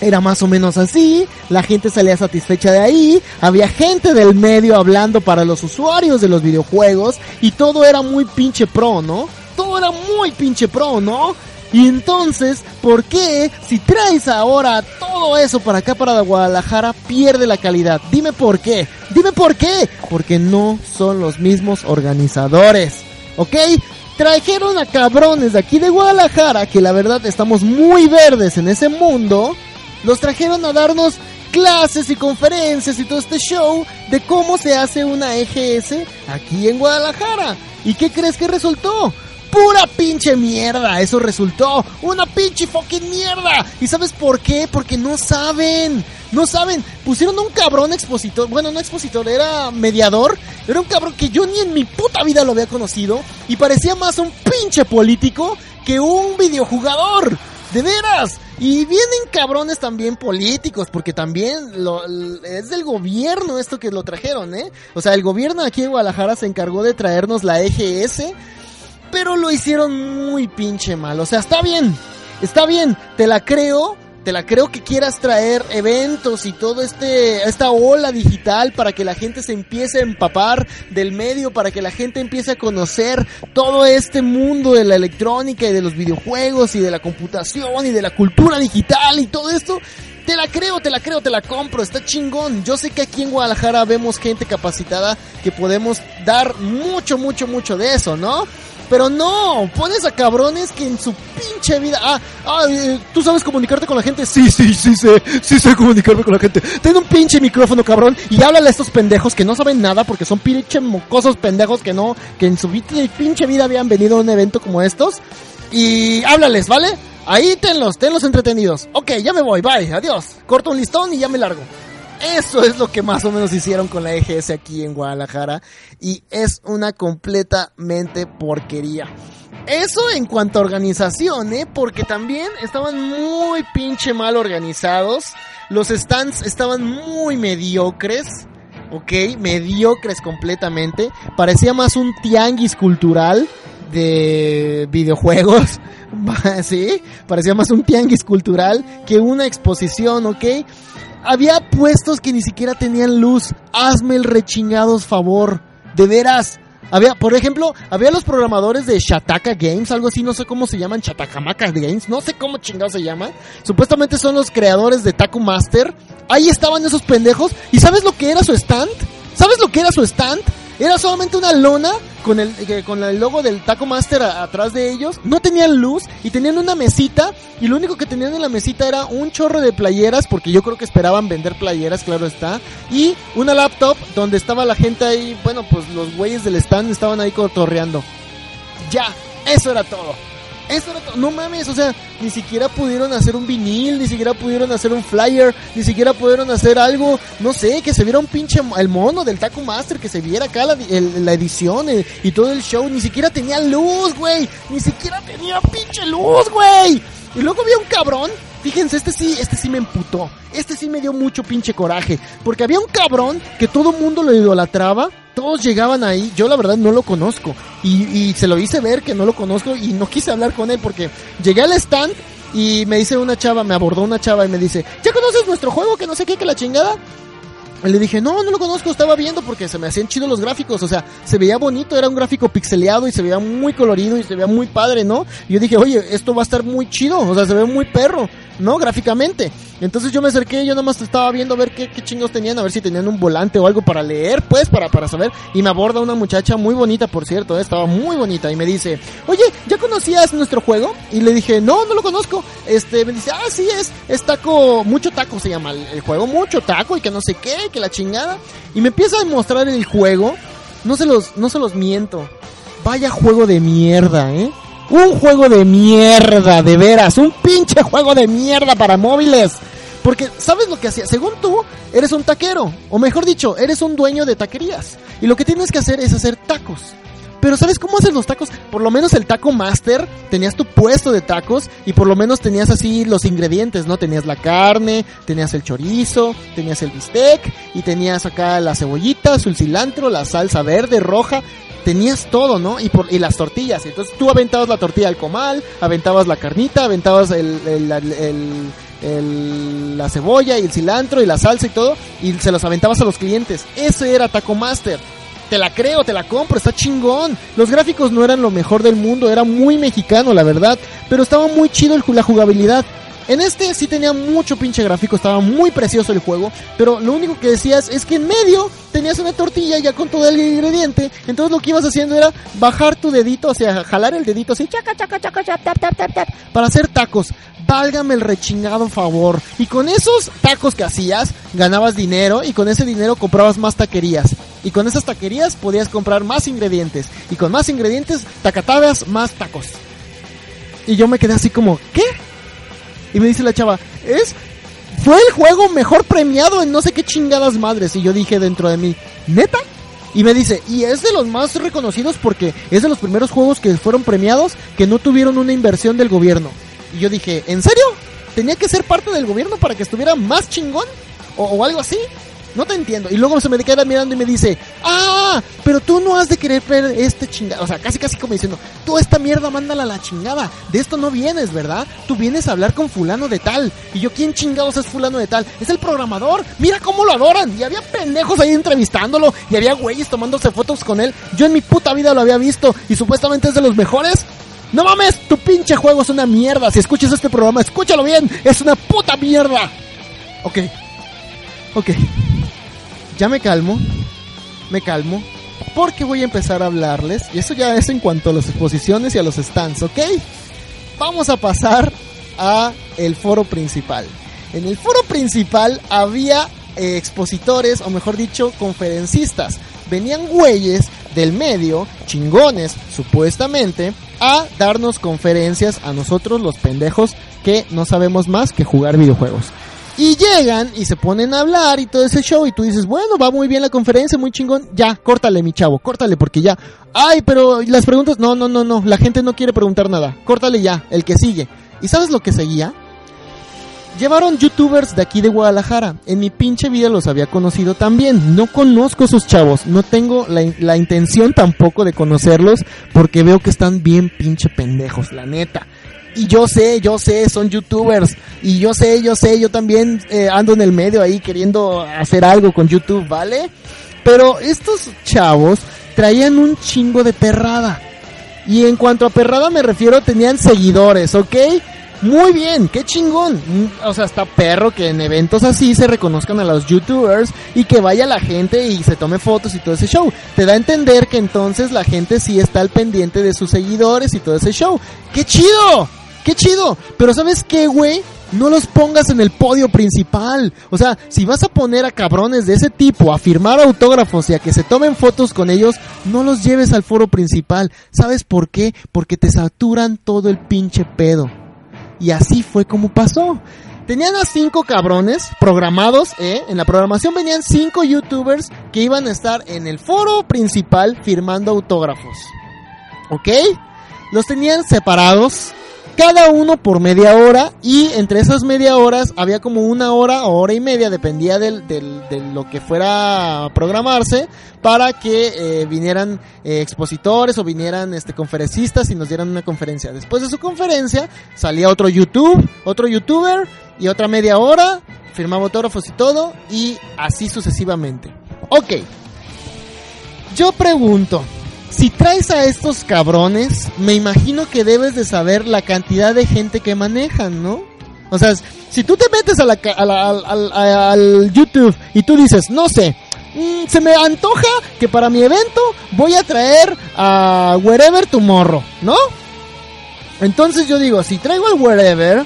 Era más o menos así, la gente salía satisfecha de ahí, había gente del medio hablando para los usuarios de los videojuegos y todo era muy pinche pro, ¿no? Todo era muy pinche pro, ¿no? Y entonces, ¿por qué si traes ahora todo eso para acá, para Guadalajara, pierde la calidad? Dime por qué. Dime por qué. Porque no son los mismos organizadores. ¿Ok? Trajeron a cabrones de aquí de Guadalajara, que la verdad estamos muy verdes en ese mundo. Los trajeron a darnos clases y conferencias y todo este show de cómo se hace una EGS aquí en Guadalajara. ¿Y qué crees que resultó? pura pinche mierda. Eso resultó una pinche fucking mierda. ¿Y sabes por qué? Porque no saben. No saben. Pusieron a un cabrón expositor. Bueno, no expositor, era mediador. Era un cabrón que yo ni en mi puta vida lo había conocido. Y parecía más un pinche político que un videojugador. De veras. Y vienen cabrones también políticos, porque también lo, es del gobierno esto que lo trajeron, ¿eh? O sea, el gobierno aquí en Guadalajara se encargó de traernos la EGS, pero lo hicieron muy pinche mal. O sea, está bien, está bien, te la creo, te la creo que quieras traer eventos y todo este esta ola digital para que la gente se empiece a empapar del medio, para que la gente empiece a conocer todo este mundo de la electrónica y de los videojuegos y de la computación y de la cultura digital y todo esto. Te la creo, te la creo, te la compro, está chingón. Yo sé que aquí en Guadalajara vemos gente capacitada que podemos dar mucho, mucho, mucho de eso, ¿no? Pero no, pones a cabrones que en su pinche vida. Ah, ah eh, ¿tú sabes comunicarte con la gente? Sí, sí, sí sé, sí sé comunicarme con la gente. Ten un pinche micrófono, cabrón, y háblale a estos pendejos que no saben nada porque son pinche mocosos pendejos que no, que en su pinche vida habían venido a un evento como estos. Y háblales, ¿vale? Ahí tenlos, tenlos entretenidos. Ok, ya me voy, bye, adiós. Corto un listón y ya me largo. Eso es lo que más o menos hicieron con la EGS aquí en Guadalajara y es una completamente porquería. Eso en cuanto a organización, ¿eh? Porque también estaban muy pinche mal organizados. Los stands estaban muy mediocres. ¿Ok? Mediocres completamente. Parecía más un tianguis cultural de videojuegos. ¿Sí? Parecía más un tianguis cultural que una exposición, ¿ok? Había puestos que ni siquiera tenían luz. Hazme el rechingados favor. De veras. Había, por ejemplo, había los programadores de Shataka Games, algo así, no sé cómo se llaman, Chatakamaka Games, no sé cómo chingados se llama. Supuestamente son los creadores de Taco Master. Ahí estaban esos pendejos. ¿Y sabes lo que era su stand? ¿Sabes lo que era su stand? Era solamente una lona con el, eh, con el logo del Taco Master atrás de ellos. No tenían luz y tenían una mesita. Y lo único que tenían en la mesita era un chorro de playeras, porque yo creo que esperaban vender playeras, claro está. Y una laptop donde estaba la gente ahí. Bueno, pues los güeyes del stand estaban ahí cotorreando. Ya, eso era todo. Eso no mames, o sea, ni siquiera pudieron hacer un vinil, ni siquiera pudieron hacer un flyer, ni siquiera pudieron hacer algo, no sé, que se viera un pinche el mono del Taco Master, que se viera acá la, edición eh, y todo el show, ni siquiera tenía luz, güey, ni siquiera tenía pinche luz, güey. Y luego había un cabrón Fíjense, este sí, este sí me emputó. Este sí me dio mucho pinche coraje. Porque había un cabrón que todo mundo lo idolatraba. Todos llegaban ahí. Yo la verdad no lo conozco. Y, y se lo hice ver que no lo conozco y no quise hablar con él porque llegué al stand y me dice una chava, me abordó una chava y me dice, ¿ya conoces nuestro juego? Que no sé qué, que la chingada. Y le dije, no, no lo conozco, estaba viendo porque se me hacían chidos los gráficos, o sea, se veía bonito, era un gráfico pixeleado y se veía muy colorido y se veía muy padre, ¿no? Y yo dije, oye, esto va a estar muy chido, o sea, se ve muy perro. ¿No? Gráficamente. Entonces yo me acerqué, yo nada más estaba viendo a ver qué, qué, chingos tenían, a ver si tenían un volante o algo para leer, pues, para, para saber. Y me aborda una muchacha muy bonita, por cierto, ¿eh? estaba muy bonita. Y me dice, oye, ¿ya conocías nuestro juego? Y le dije, no, no lo conozco. Este, me dice, ah, sí, es, es taco, mucho taco se llama el, juego, mucho taco y que no sé qué, que la chingada. Y me empieza a mostrar el juego. No se los, no se los miento. Vaya juego de mierda, ¿eh? Un juego de mierda, de veras. Un pinche juego de mierda para móviles. Porque, ¿sabes lo que hacía? Según tú, eres un taquero. O mejor dicho, eres un dueño de taquerías. Y lo que tienes que hacer es hacer tacos. Pero ¿sabes cómo haces los tacos? Por lo menos el taco master, tenías tu puesto de tacos y por lo menos tenías así los ingredientes, ¿no? Tenías la carne, tenías el chorizo, tenías el bistec y tenías acá la cebollita, el cilantro, la salsa verde, roja, tenías todo, ¿no? Y, por, y las tortillas. Entonces tú aventabas la tortilla al comal, aventabas la carnita, aventabas el, la cebolla y el cilantro y la salsa y todo, y se los aventabas a los clientes. Ese era Taco Master. Te la creo, te la compro, está chingón. Los gráficos no eran lo mejor del mundo, era muy mexicano, la verdad, pero estaba muy chido la jugabilidad. En este sí tenía mucho pinche gráfico, estaba muy precioso el juego, pero lo único que decías es que en medio tenías una tortilla ya con todo el ingrediente, entonces lo que ibas haciendo era bajar tu dedito, o sea, jalar el dedito así, chaca, chaca, chaca, tap, tap, tap, tap, para hacer tacos. Válgame el rechingado favor. Y con esos tacos que hacías, ganabas dinero y con ese dinero comprabas más taquerías. Y con esas taquerías podías comprar más ingredientes. Y con más ingredientes, tacatabas, más tacos. Y yo me quedé así como, ¿qué? Y me dice la chava, es... Fue el juego mejor premiado en no sé qué chingadas madres. Y yo dije dentro de mí, ¿neta? Y me dice, y es de los más reconocidos porque es de los primeros juegos que fueron premiados que no tuvieron una inversión del gobierno. Y yo dije, ¿en serio? ¿Tenía que ser parte del gobierno para que estuviera más chingón? ¿O, o algo así? No te entiendo. Y luego se me queda mirando y me dice, ah, pero tú no has de querer ver este chingada. O sea, casi casi como diciendo, tú esta mierda mándala a la chingada. De esto no vienes, ¿verdad? Tú vienes a hablar con fulano de tal. Y yo, ¿quién chingados es fulano de tal? Es el programador. Mira cómo lo adoran. Y había pendejos ahí entrevistándolo. Y había güeyes tomándose fotos con él. Yo en mi puta vida lo había visto. Y supuestamente es de los mejores. No mames, tu pinche juego es una mierda. Si escuchas este programa, escúchalo bien. Es una puta mierda. Ok. Ok. Ya me calmo. Me calmo. Porque voy a empezar a hablarles. Y eso ya es en cuanto a las exposiciones y a los stands, ¿ok? Vamos a pasar a el foro principal. En el foro principal había eh, expositores, o mejor dicho, conferencistas. Venían güeyes del medio, chingones, supuestamente, a darnos conferencias a nosotros los pendejos que no sabemos más que jugar videojuegos. Y llegan y se ponen a hablar y todo ese show y tú dices, bueno, va muy bien la conferencia, muy chingón, ya, córtale mi chavo, córtale porque ya. Ay, pero ¿y las preguntas, no, no, no, no, la gente no quiere preguntar nada, córtale ya, el que sigue. ¿Y sabes lo que seguía? Llevaron youtubers de aquí de Guadalajara. En mi pinche vida los había conocido también. No conozco a esos chavos. No tengo la, la intención tampoco de conocerlos porque veo que están bien pinche pendejos, la neta. Y yo sé, yo sé, son youtubers. Y yo sé, yo sé, yo también eh, ando en el medio ahí queriendo hacer algo con YouTube, ¿vale? Pero estos chavos traían un chingo de perrada. Y en cuanto a perrada me refiero, tenían seguidores, ¿ok? Muy bien, qué chingón. Mm, O sea, está perro que en eventos así se reconozcan a los youtubers y que vaya la gente y se tome fotos y todo ese show. Te da a entender que entonces la gente sí está al pendiente de sus seguidores y todo ese show. ¡Qué chido! ¡Qué chido! Pero ¿sabes qué, güey? No los pongas en el podio principal. O sea, si vas a poner a cabrones de ese tipo a firmar autógrafos y a que se tomen fotos con ellos, no los lleves al foro principal. ¿Sabes por qué? Porque te saturan todo el pinche pedo. Y así fue como pasó. Tenían a cinco cabrones programados, ¿eh? En la programación venían cinco youtubers que iban a estar en el foro principal firmando autógrafos. ¿Ok? Los tenían separados, cada uno por media hora, y entre esas media horas había como una hora o hora y media, dependía del, del- de lo que fuera a programarse, para que eh, vinieran eh, expositores o vinieran este, conferencistas y nos dieran una conferencia. Después de su conferencia, salía otro YouTube, otro youtuber, y otra media hora, firmaba autógrafos y todo, y así sucesivamente. Ok. Yo pregunto, si traes a estos cabrones, me imagino que debes de saber la cantidad de gente que manejan, ¿no? O sea, si tú te metes a la, a la- al, al- YouTube y tú dices, no sé, mm, se me antoja que para mi evento voy a traer a Wherever Tomorrow, ¿no? Entonces yo digo, si traigo al Wherever,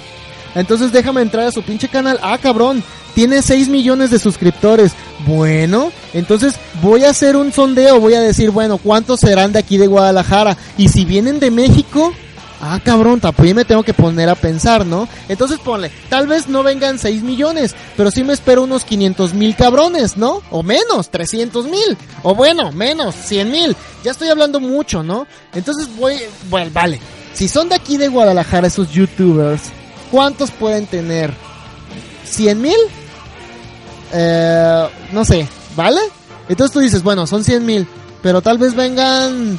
entonces déjame entrar a su pinche canal. Ah, cabrón, tiene 6 millones de suscriptores. Bueno, entonces voy a hacer un sondeo, voy a decir, bueno, ¿cuántos serán de aquí de Guadalajara? Y si vienen de México, ah, cabrón, también me tengo que poner a pensar, ¿no? Entonces ponle, tal vez no vengan 6 millones, pero sí me espero unos 500 mil cabrones, ¿no? O menos, 300 mil. O bueno, menos, 100 mil. Ya estoy hablando mucho, ¿no? Entonces voy, bueno, vale. Si son de aquí de Guadalajara esos youtubers, ¿cuántos pueden tener? ¿100 mil? Eh, no sé, ¿vale? Entonces tú dices, bueno, son 100 mil, pero tal vez vengan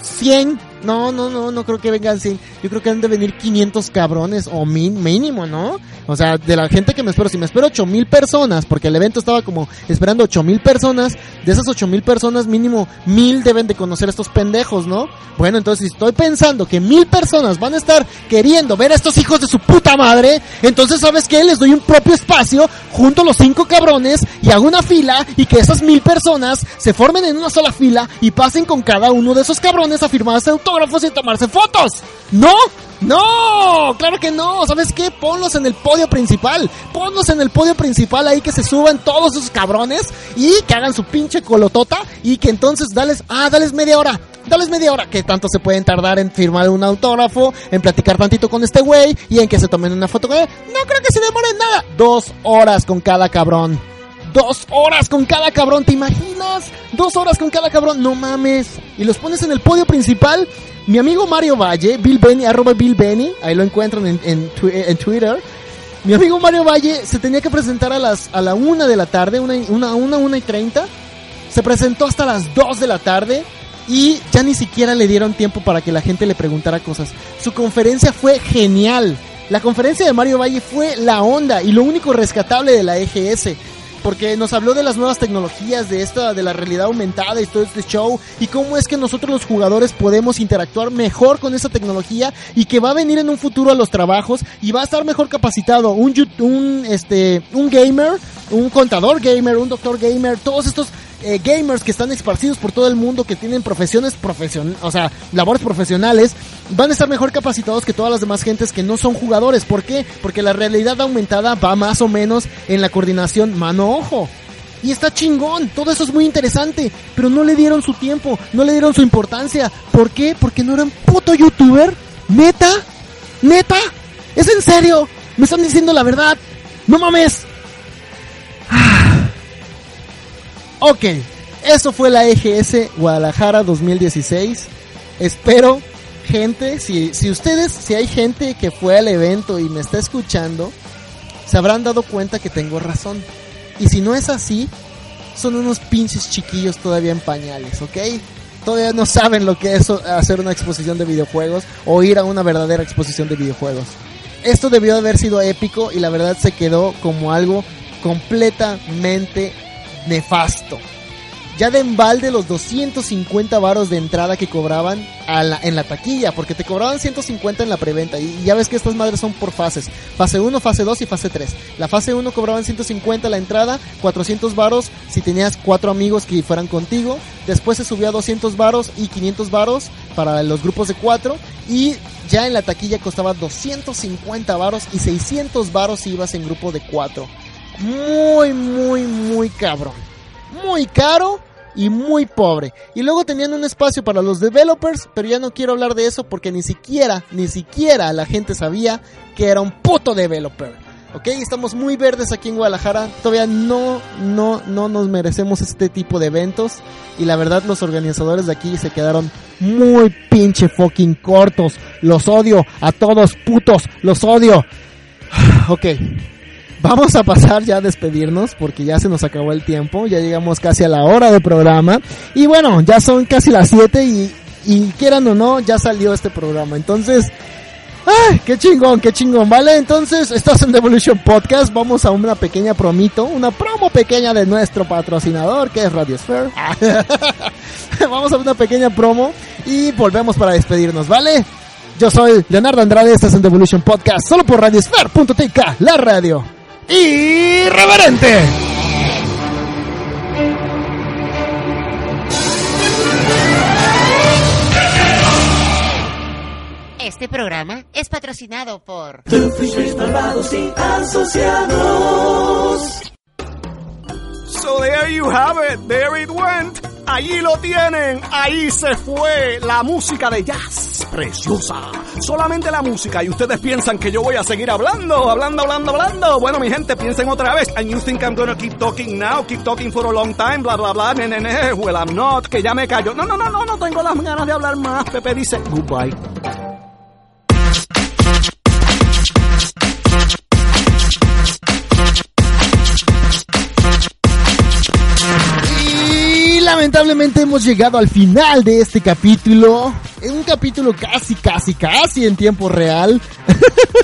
100. No, no, no, no creo que vengan 100. Yo creo que han de venir 500 cabrones o min, mínimo, ¿no? O sea, de la gente que me espero, si me espero 8 mil personas, porque el evento estaba como esperando 8 mil personas, de esas 8 mil personas mínimo mil deben de conocer a estos pendejos, ¿no? Bueno, entonces si estoy pensando que mil personas van a estar queriendo ver a estos hijos de su puta madre, entonces sabes qué, les doy un propio espacio junto a los cinco cabrones y hago una fila y que esas mil personas se formen en una sola fila y pasen con cada uno de esos cabrones a firmarse autógrafos y tomarse fotos. ¿No? No, claro que no. ¿Sabes qué? Ponlos en el podio principal. Ponlos en el podio principal ahí que se suban todos esos cabrones y que hagan su pinche colotota y que entonces dales, ah, dales media hora. Dales media hora, que tanto se pueden tardar en firmar un autógrafo, en platicar tantito con este güey y en que se tomen una foto con él. No creo que se demoren nada. Dos horas con cada cabrón. Dos horas con cada cabrón, ¿te imaginas? Dos horas con cada cabrón, no mames. Y los pones en el podio principal. Mi amigo Mario Valle, Bill Benny, arroba Bill Benny, ahí lo encuentran en, en, en Twitter. Mi amigo Mario Valle se tenía que presentar a las a la una de la tarde, una, una, una, una y treinta. Se presentó hasta las 2 de la tarde y ya ni siquiera le dieron tiempo para que la gente le preguntara cosas. Su conferencia fue genial. La conferencia de Mario Valle fue la onda y lo único rescatable de la EGS. Porque nos habló de las nuevas tecnologías, de esta, de la realidad aumentada y todo este show, y cómo es que nosotros los jugadores podemos interactuar mejor con esa tecnología y que va a venir en un futuro a los trabajos y va a estar mejor capacitado un, un, este, un gamer, un contador gamer, un doctor gamer, todos estos eh, gamers que están esparcidos por todo el mundo, que tienen profesiones profesionales, o sea, labores profesionales, van a estar mejor capacitados que todas las demás gentes que no son jugadores. ¿Por qué? Porque la realidad aumentada va más o menos en la coordinación mano-ojo. Y está chingón, todo eso es muy interesante, pero no le dieron su tiempo, no le dieron su importancia. ¿Por qué? Porque no eran puto youtuber. ¿Neta? ¿Neta? ¿Es en serio? ¿Me están diciendo la verdad? ¡No mames! Ok, eso fue la EGS Guadalajara 2016. Espero, gente, si, si ustedes, si hay gente que fue al evento y me está escuchando, se habrán dado cuenta que tengo razón. Y si no es así, son unos pinches chiquillos todavía en pañales, ¿ok? Todavía no saben lo que es hacer una exposición de videojuegos o ir a una verdadera exposición de videojuegos. Esto debió haber sido épico y la verdad se quedó como algo completamente nefasto. Ya de embalde los 250 varos de entrada que cobraban en la taquilla, porque te cobraban 150 en la preventa. Y, y ya ves que estas madres son por fases: fase 1, fase 2 y fase 3. La fase 1 cobraban 150 la entrada, 400 varos si tenías cuatro amigos que fueran contigo. Después se subió a 200 varos y 500 varos para los grupos de 4. Y ya en la taquilla costaba 250 varos y 600 varos si ibas en grupo de 4. Muy, muy, muy cabrón muy caro y muy pobre. Y luego tenían un espacio para los developers, pero ya no quiero hablar de eso porque ni siquiera, ni siquiera la gente sabía que era un puto developer. Ok, estamos muy verdes aquí en Guadalajara. Todavía no, no, no nos merecemos este tipo de eventos. Y la verdad, los organizadores de aquí se quedaron muy pinche fucking cortos. Los odio a todos putos, los odio. Ok, Vamos a pasar ya a despedirnos porque ya se nos acabó el tiempo, ya llegamos casi a la hora de programa y bueno, ya son casi las 7 y, quieran o no, ya salió este programa. Entonces, ¡ay! ¡Qué chingón, qué chingón! ¿Vale? Entonces, estás en Devolution Podcast, vamos a una pequeña promito, una promo pequeña de nuestro patrocinador que es Radiosphere. vamos a una pequeña promo y volvemos para despedirnos, ¿vale? Yo soy Leonardo Andrade, estás en Devolution Podcast, solo por Radiosphere.tk, la radio irreverente. Este programa es patrocinado por So there you have it, there it went. Allí lo tienen, ahí se fue la música de jazz, preciosa. Solamente la música y ustedes piensan que yo voy a seguir hablando, hablando, hablando, hablando. Bueno, mi gente, piensen otra vez. And you think I'm gonna keep talking now, keep talking for a long time, bla, bla, bla, ne, ne. Well, I'm not, que ya me callo. No, no, no, no, no tengo las ganas de hablar más. Pepe dice, goodbye. Lamentablemente hemos llegado al final de este capítulo. Es un capítulo casi, casi, casi en tiempo real.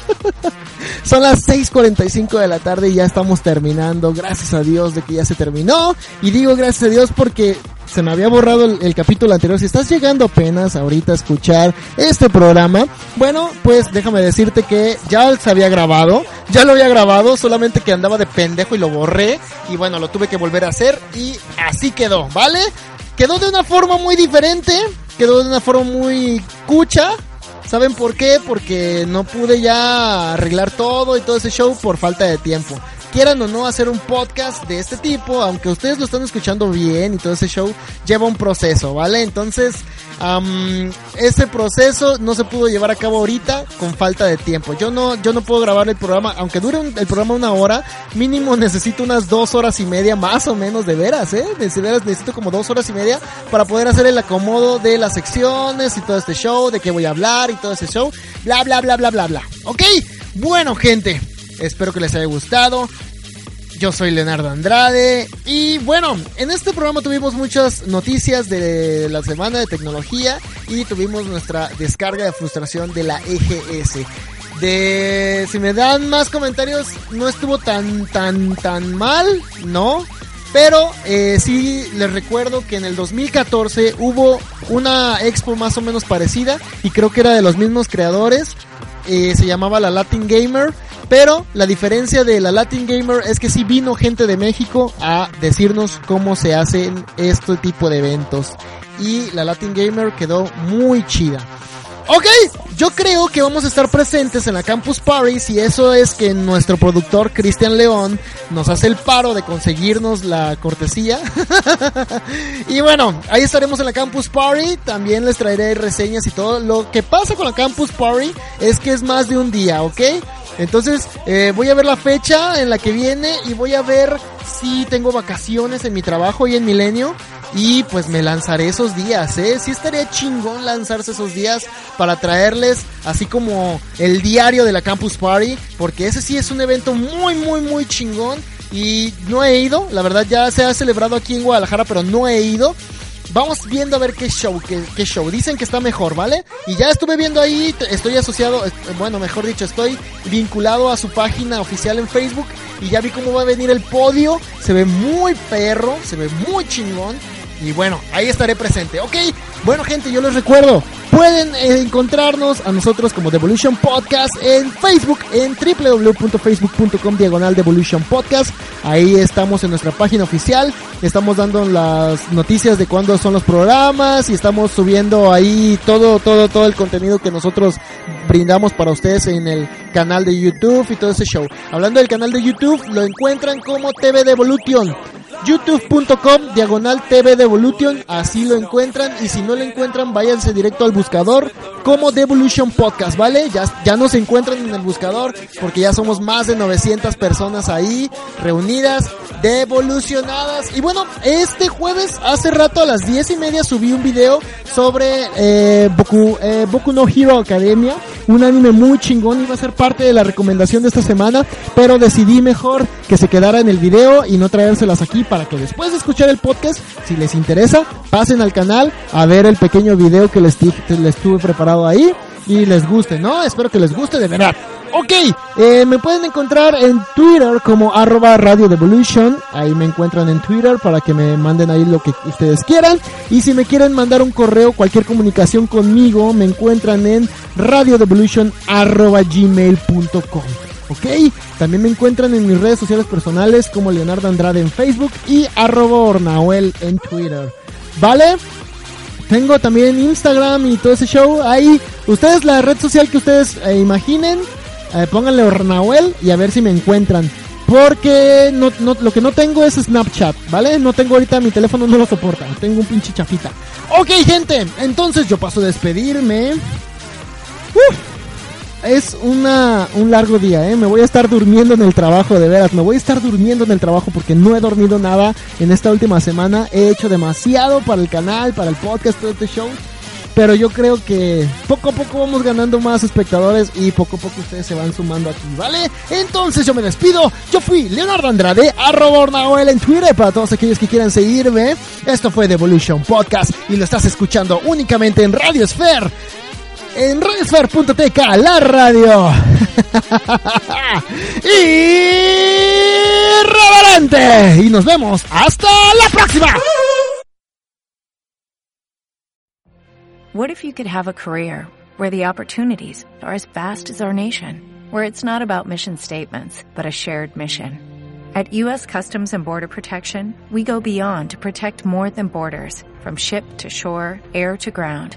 Son las 6.45 de la tarde y ya estamos terminando. Gracias a Dios de que ya se terminó. Y digo gracias a Dios porque se me había borrado el, capítulo anterior. Si estás llegando apenas ahorita a escuchar este programa, bueno, pues déjame decirte que ya se había grabado. Ya lo había grabado, solamente que andaba de pendejo y lo borré. Y bueno, lo tuve que volver a hacer y así quedó, ¿vale? Quedó de una forma muy diferente. Quedó de una forma muy cucha. ¿Saben por qué? Porque no pude ya arreglar todo y todo ese show por falta de tiempo. Quieran o no hacer un podcast de este tipo, aunque ustedes lo están escuchando bien y todo ese show lleva un proceso, ¿vale? Entonces, am, ese proceso no se pudo llevar a cabo ahorita con falta de tiempo. Yo no, yo no puedo grabar el programa, aunque dure el programa una hora, mínimo necesito unas dos horas y media, más o menos, de veras, ¿eh? De veras necesito como dos horas y media para poder hacer el acomodo de las secciones y todo este show, de qué voy a hablar y todo ese show, bla, bla, bla, bla, bla, bla. ¿Ok? Bueno, gente, espero que les haya gustado. Yo soy Leonardo Andrade y bueno, en este programa tuvimos muchas noticias de la semana de tecnología y tuvimos nuestra descarga de frustración de la EGS. De si me dan más comentarios, no estuvo tan tan tan mal, no, pero eh, sí les recuerdo que en el 2014 hubo una expo más o menos parecida y creo que era de los mismos creadores. eh, se llamaba la Latin Gamer. Pero la diferencia de la Latin Gamer es que sí vino gente de México a decirnos cómo se hacen este tipo de eventos. Y la Latin Gamer quedó muy chida. Ok, yo creo que vamos a estar presentes en la Campus Party si eso es que nuestro productor Cristian León nos hace el paro de conseguirnos la cortesía. y bueno, ahí estaremos en la Campus Party, también les traeré reseñas y todo. Lo que pasa con la Campus Party es que es más de un día, ¿ok? Entonces eh, voy a ver la fecha en la que viene y voy a ver si tengo vacaciones en mi trabajo y en Milenio. Y pues me lanzaré esos días, ¿eh? Sí estaría chingón lanzarse esos días para traerles así como el diario de la Campus Party. Porque ese sí es un evento muy, muy, muy chingón. Y no he ido, la verdad ya se ha celebrado aquí en Guadalajara, pero no he ido. Vamos viendo a ver qué show, qué, show. Dicen que está mejor, ¿vale? Y ya estuve viendo ahí, estoy asociado, eh, bueno, mejor dicho, estoy vinculado a su página oficial en Facebook y ya vi cómo va a venir el podio. Se ve muy perro, se ve muy chingón. Y bueno, ahí estaré presente, ¿ok? Bueno, gente, yo les recuerdo, pueden eh, encontrarnos a nosotros como Devolution Podcast en Facebook, en www.facebook.com diagonal Devolution Podcast. Ahí estamos en nuestra página oficial, estamos dando las noticias de cuándo son los programas y estamos subiendo ahí todo, todo, todo el contenido que nosotros brindamos para ustedes en el canal de YouTube y todo ese show. Hablando del canal de YouTube, lo encuentran como TV Devolution youtube.com diagonal TV Devolution, así lo encuentran y si no lo encuentran váyanse directo al buscador como Devolution Podcast, ¿vale? Ya, ya nos encuentran en el buscador porque ya somos más de 900 personas ahí reunidas, devolucionadas y bueno, este jueves hace rato a las 10 y media subí un video sobre eh, Boku, eh, Boku no Hero Academia, un anime muy chingón, iba a ser parte de la recomendación de esta semana, pero decidí mejor que se quedara en el video y no traérselas aquí para que después de escuchar el podcast, si les interesa, pasen al canal a ver el pequeño video que les, les tuve preparado ahí y les guste, ¿no? Espero que les guste de verdad. Ok, eh, me pueden encontrar en Twitter como arroba Radio Devolution. Ahí me encuentran en Twitter para que me manden ahí lo que ustedes quieran. Y si me quieren mandar un correo, cualquier comunicación conmigo, me encuentran en radiodevolution arroba gmail.com. Ok, también me encuentran en mis redes sociales personales como Leonardo Andrade en Facebook y arroba Ornahuel en Twitter. ¿Vale? Tengo también Instagram y todo ese show. Ahí, ustedes, la red social que ustedes eh, imaginen, eh, pónganle Ornahuel y a ver si me encuentran. Porque no, no, lo que no tengo es Snapchat, ¿vale? No tengo ahorita, mi teléfono no lo soporta. Tengo un pinche chafita. Ok, gente, entonces yo paso a despedirme. Uf, es una, un largo día, ¿eh? Me voy a estar durmiendo en el trabajo, de veras. Me voy a estar durmiendo en el trabajo porque no he dormido nada en esta última semana. He hecho demasiado para el canal, para el podcast, todo este show. Pero yo creo que poco a poco vamos ganando más espectadores y poco a poco ustedes se van sumando aquí, ¿vale? Entonces yo me despido. Yo fui Leonardo Andrade, arroba Ornaoel en Twitter para todos aquellos que quieran seguirme. Esto fue Devolution Podcast y lo estás escuchando únicamente en Radio Sphere en la radio. Irreverente. Y nos vemos hasta la próxima. What if you could have a career where the opportunities are as vast as our nation, where it's not about mission statements, but a shared mission? At U.S. Customs and Border Protection, we go beyond to protect more than borders. From ship to shore, air to ground,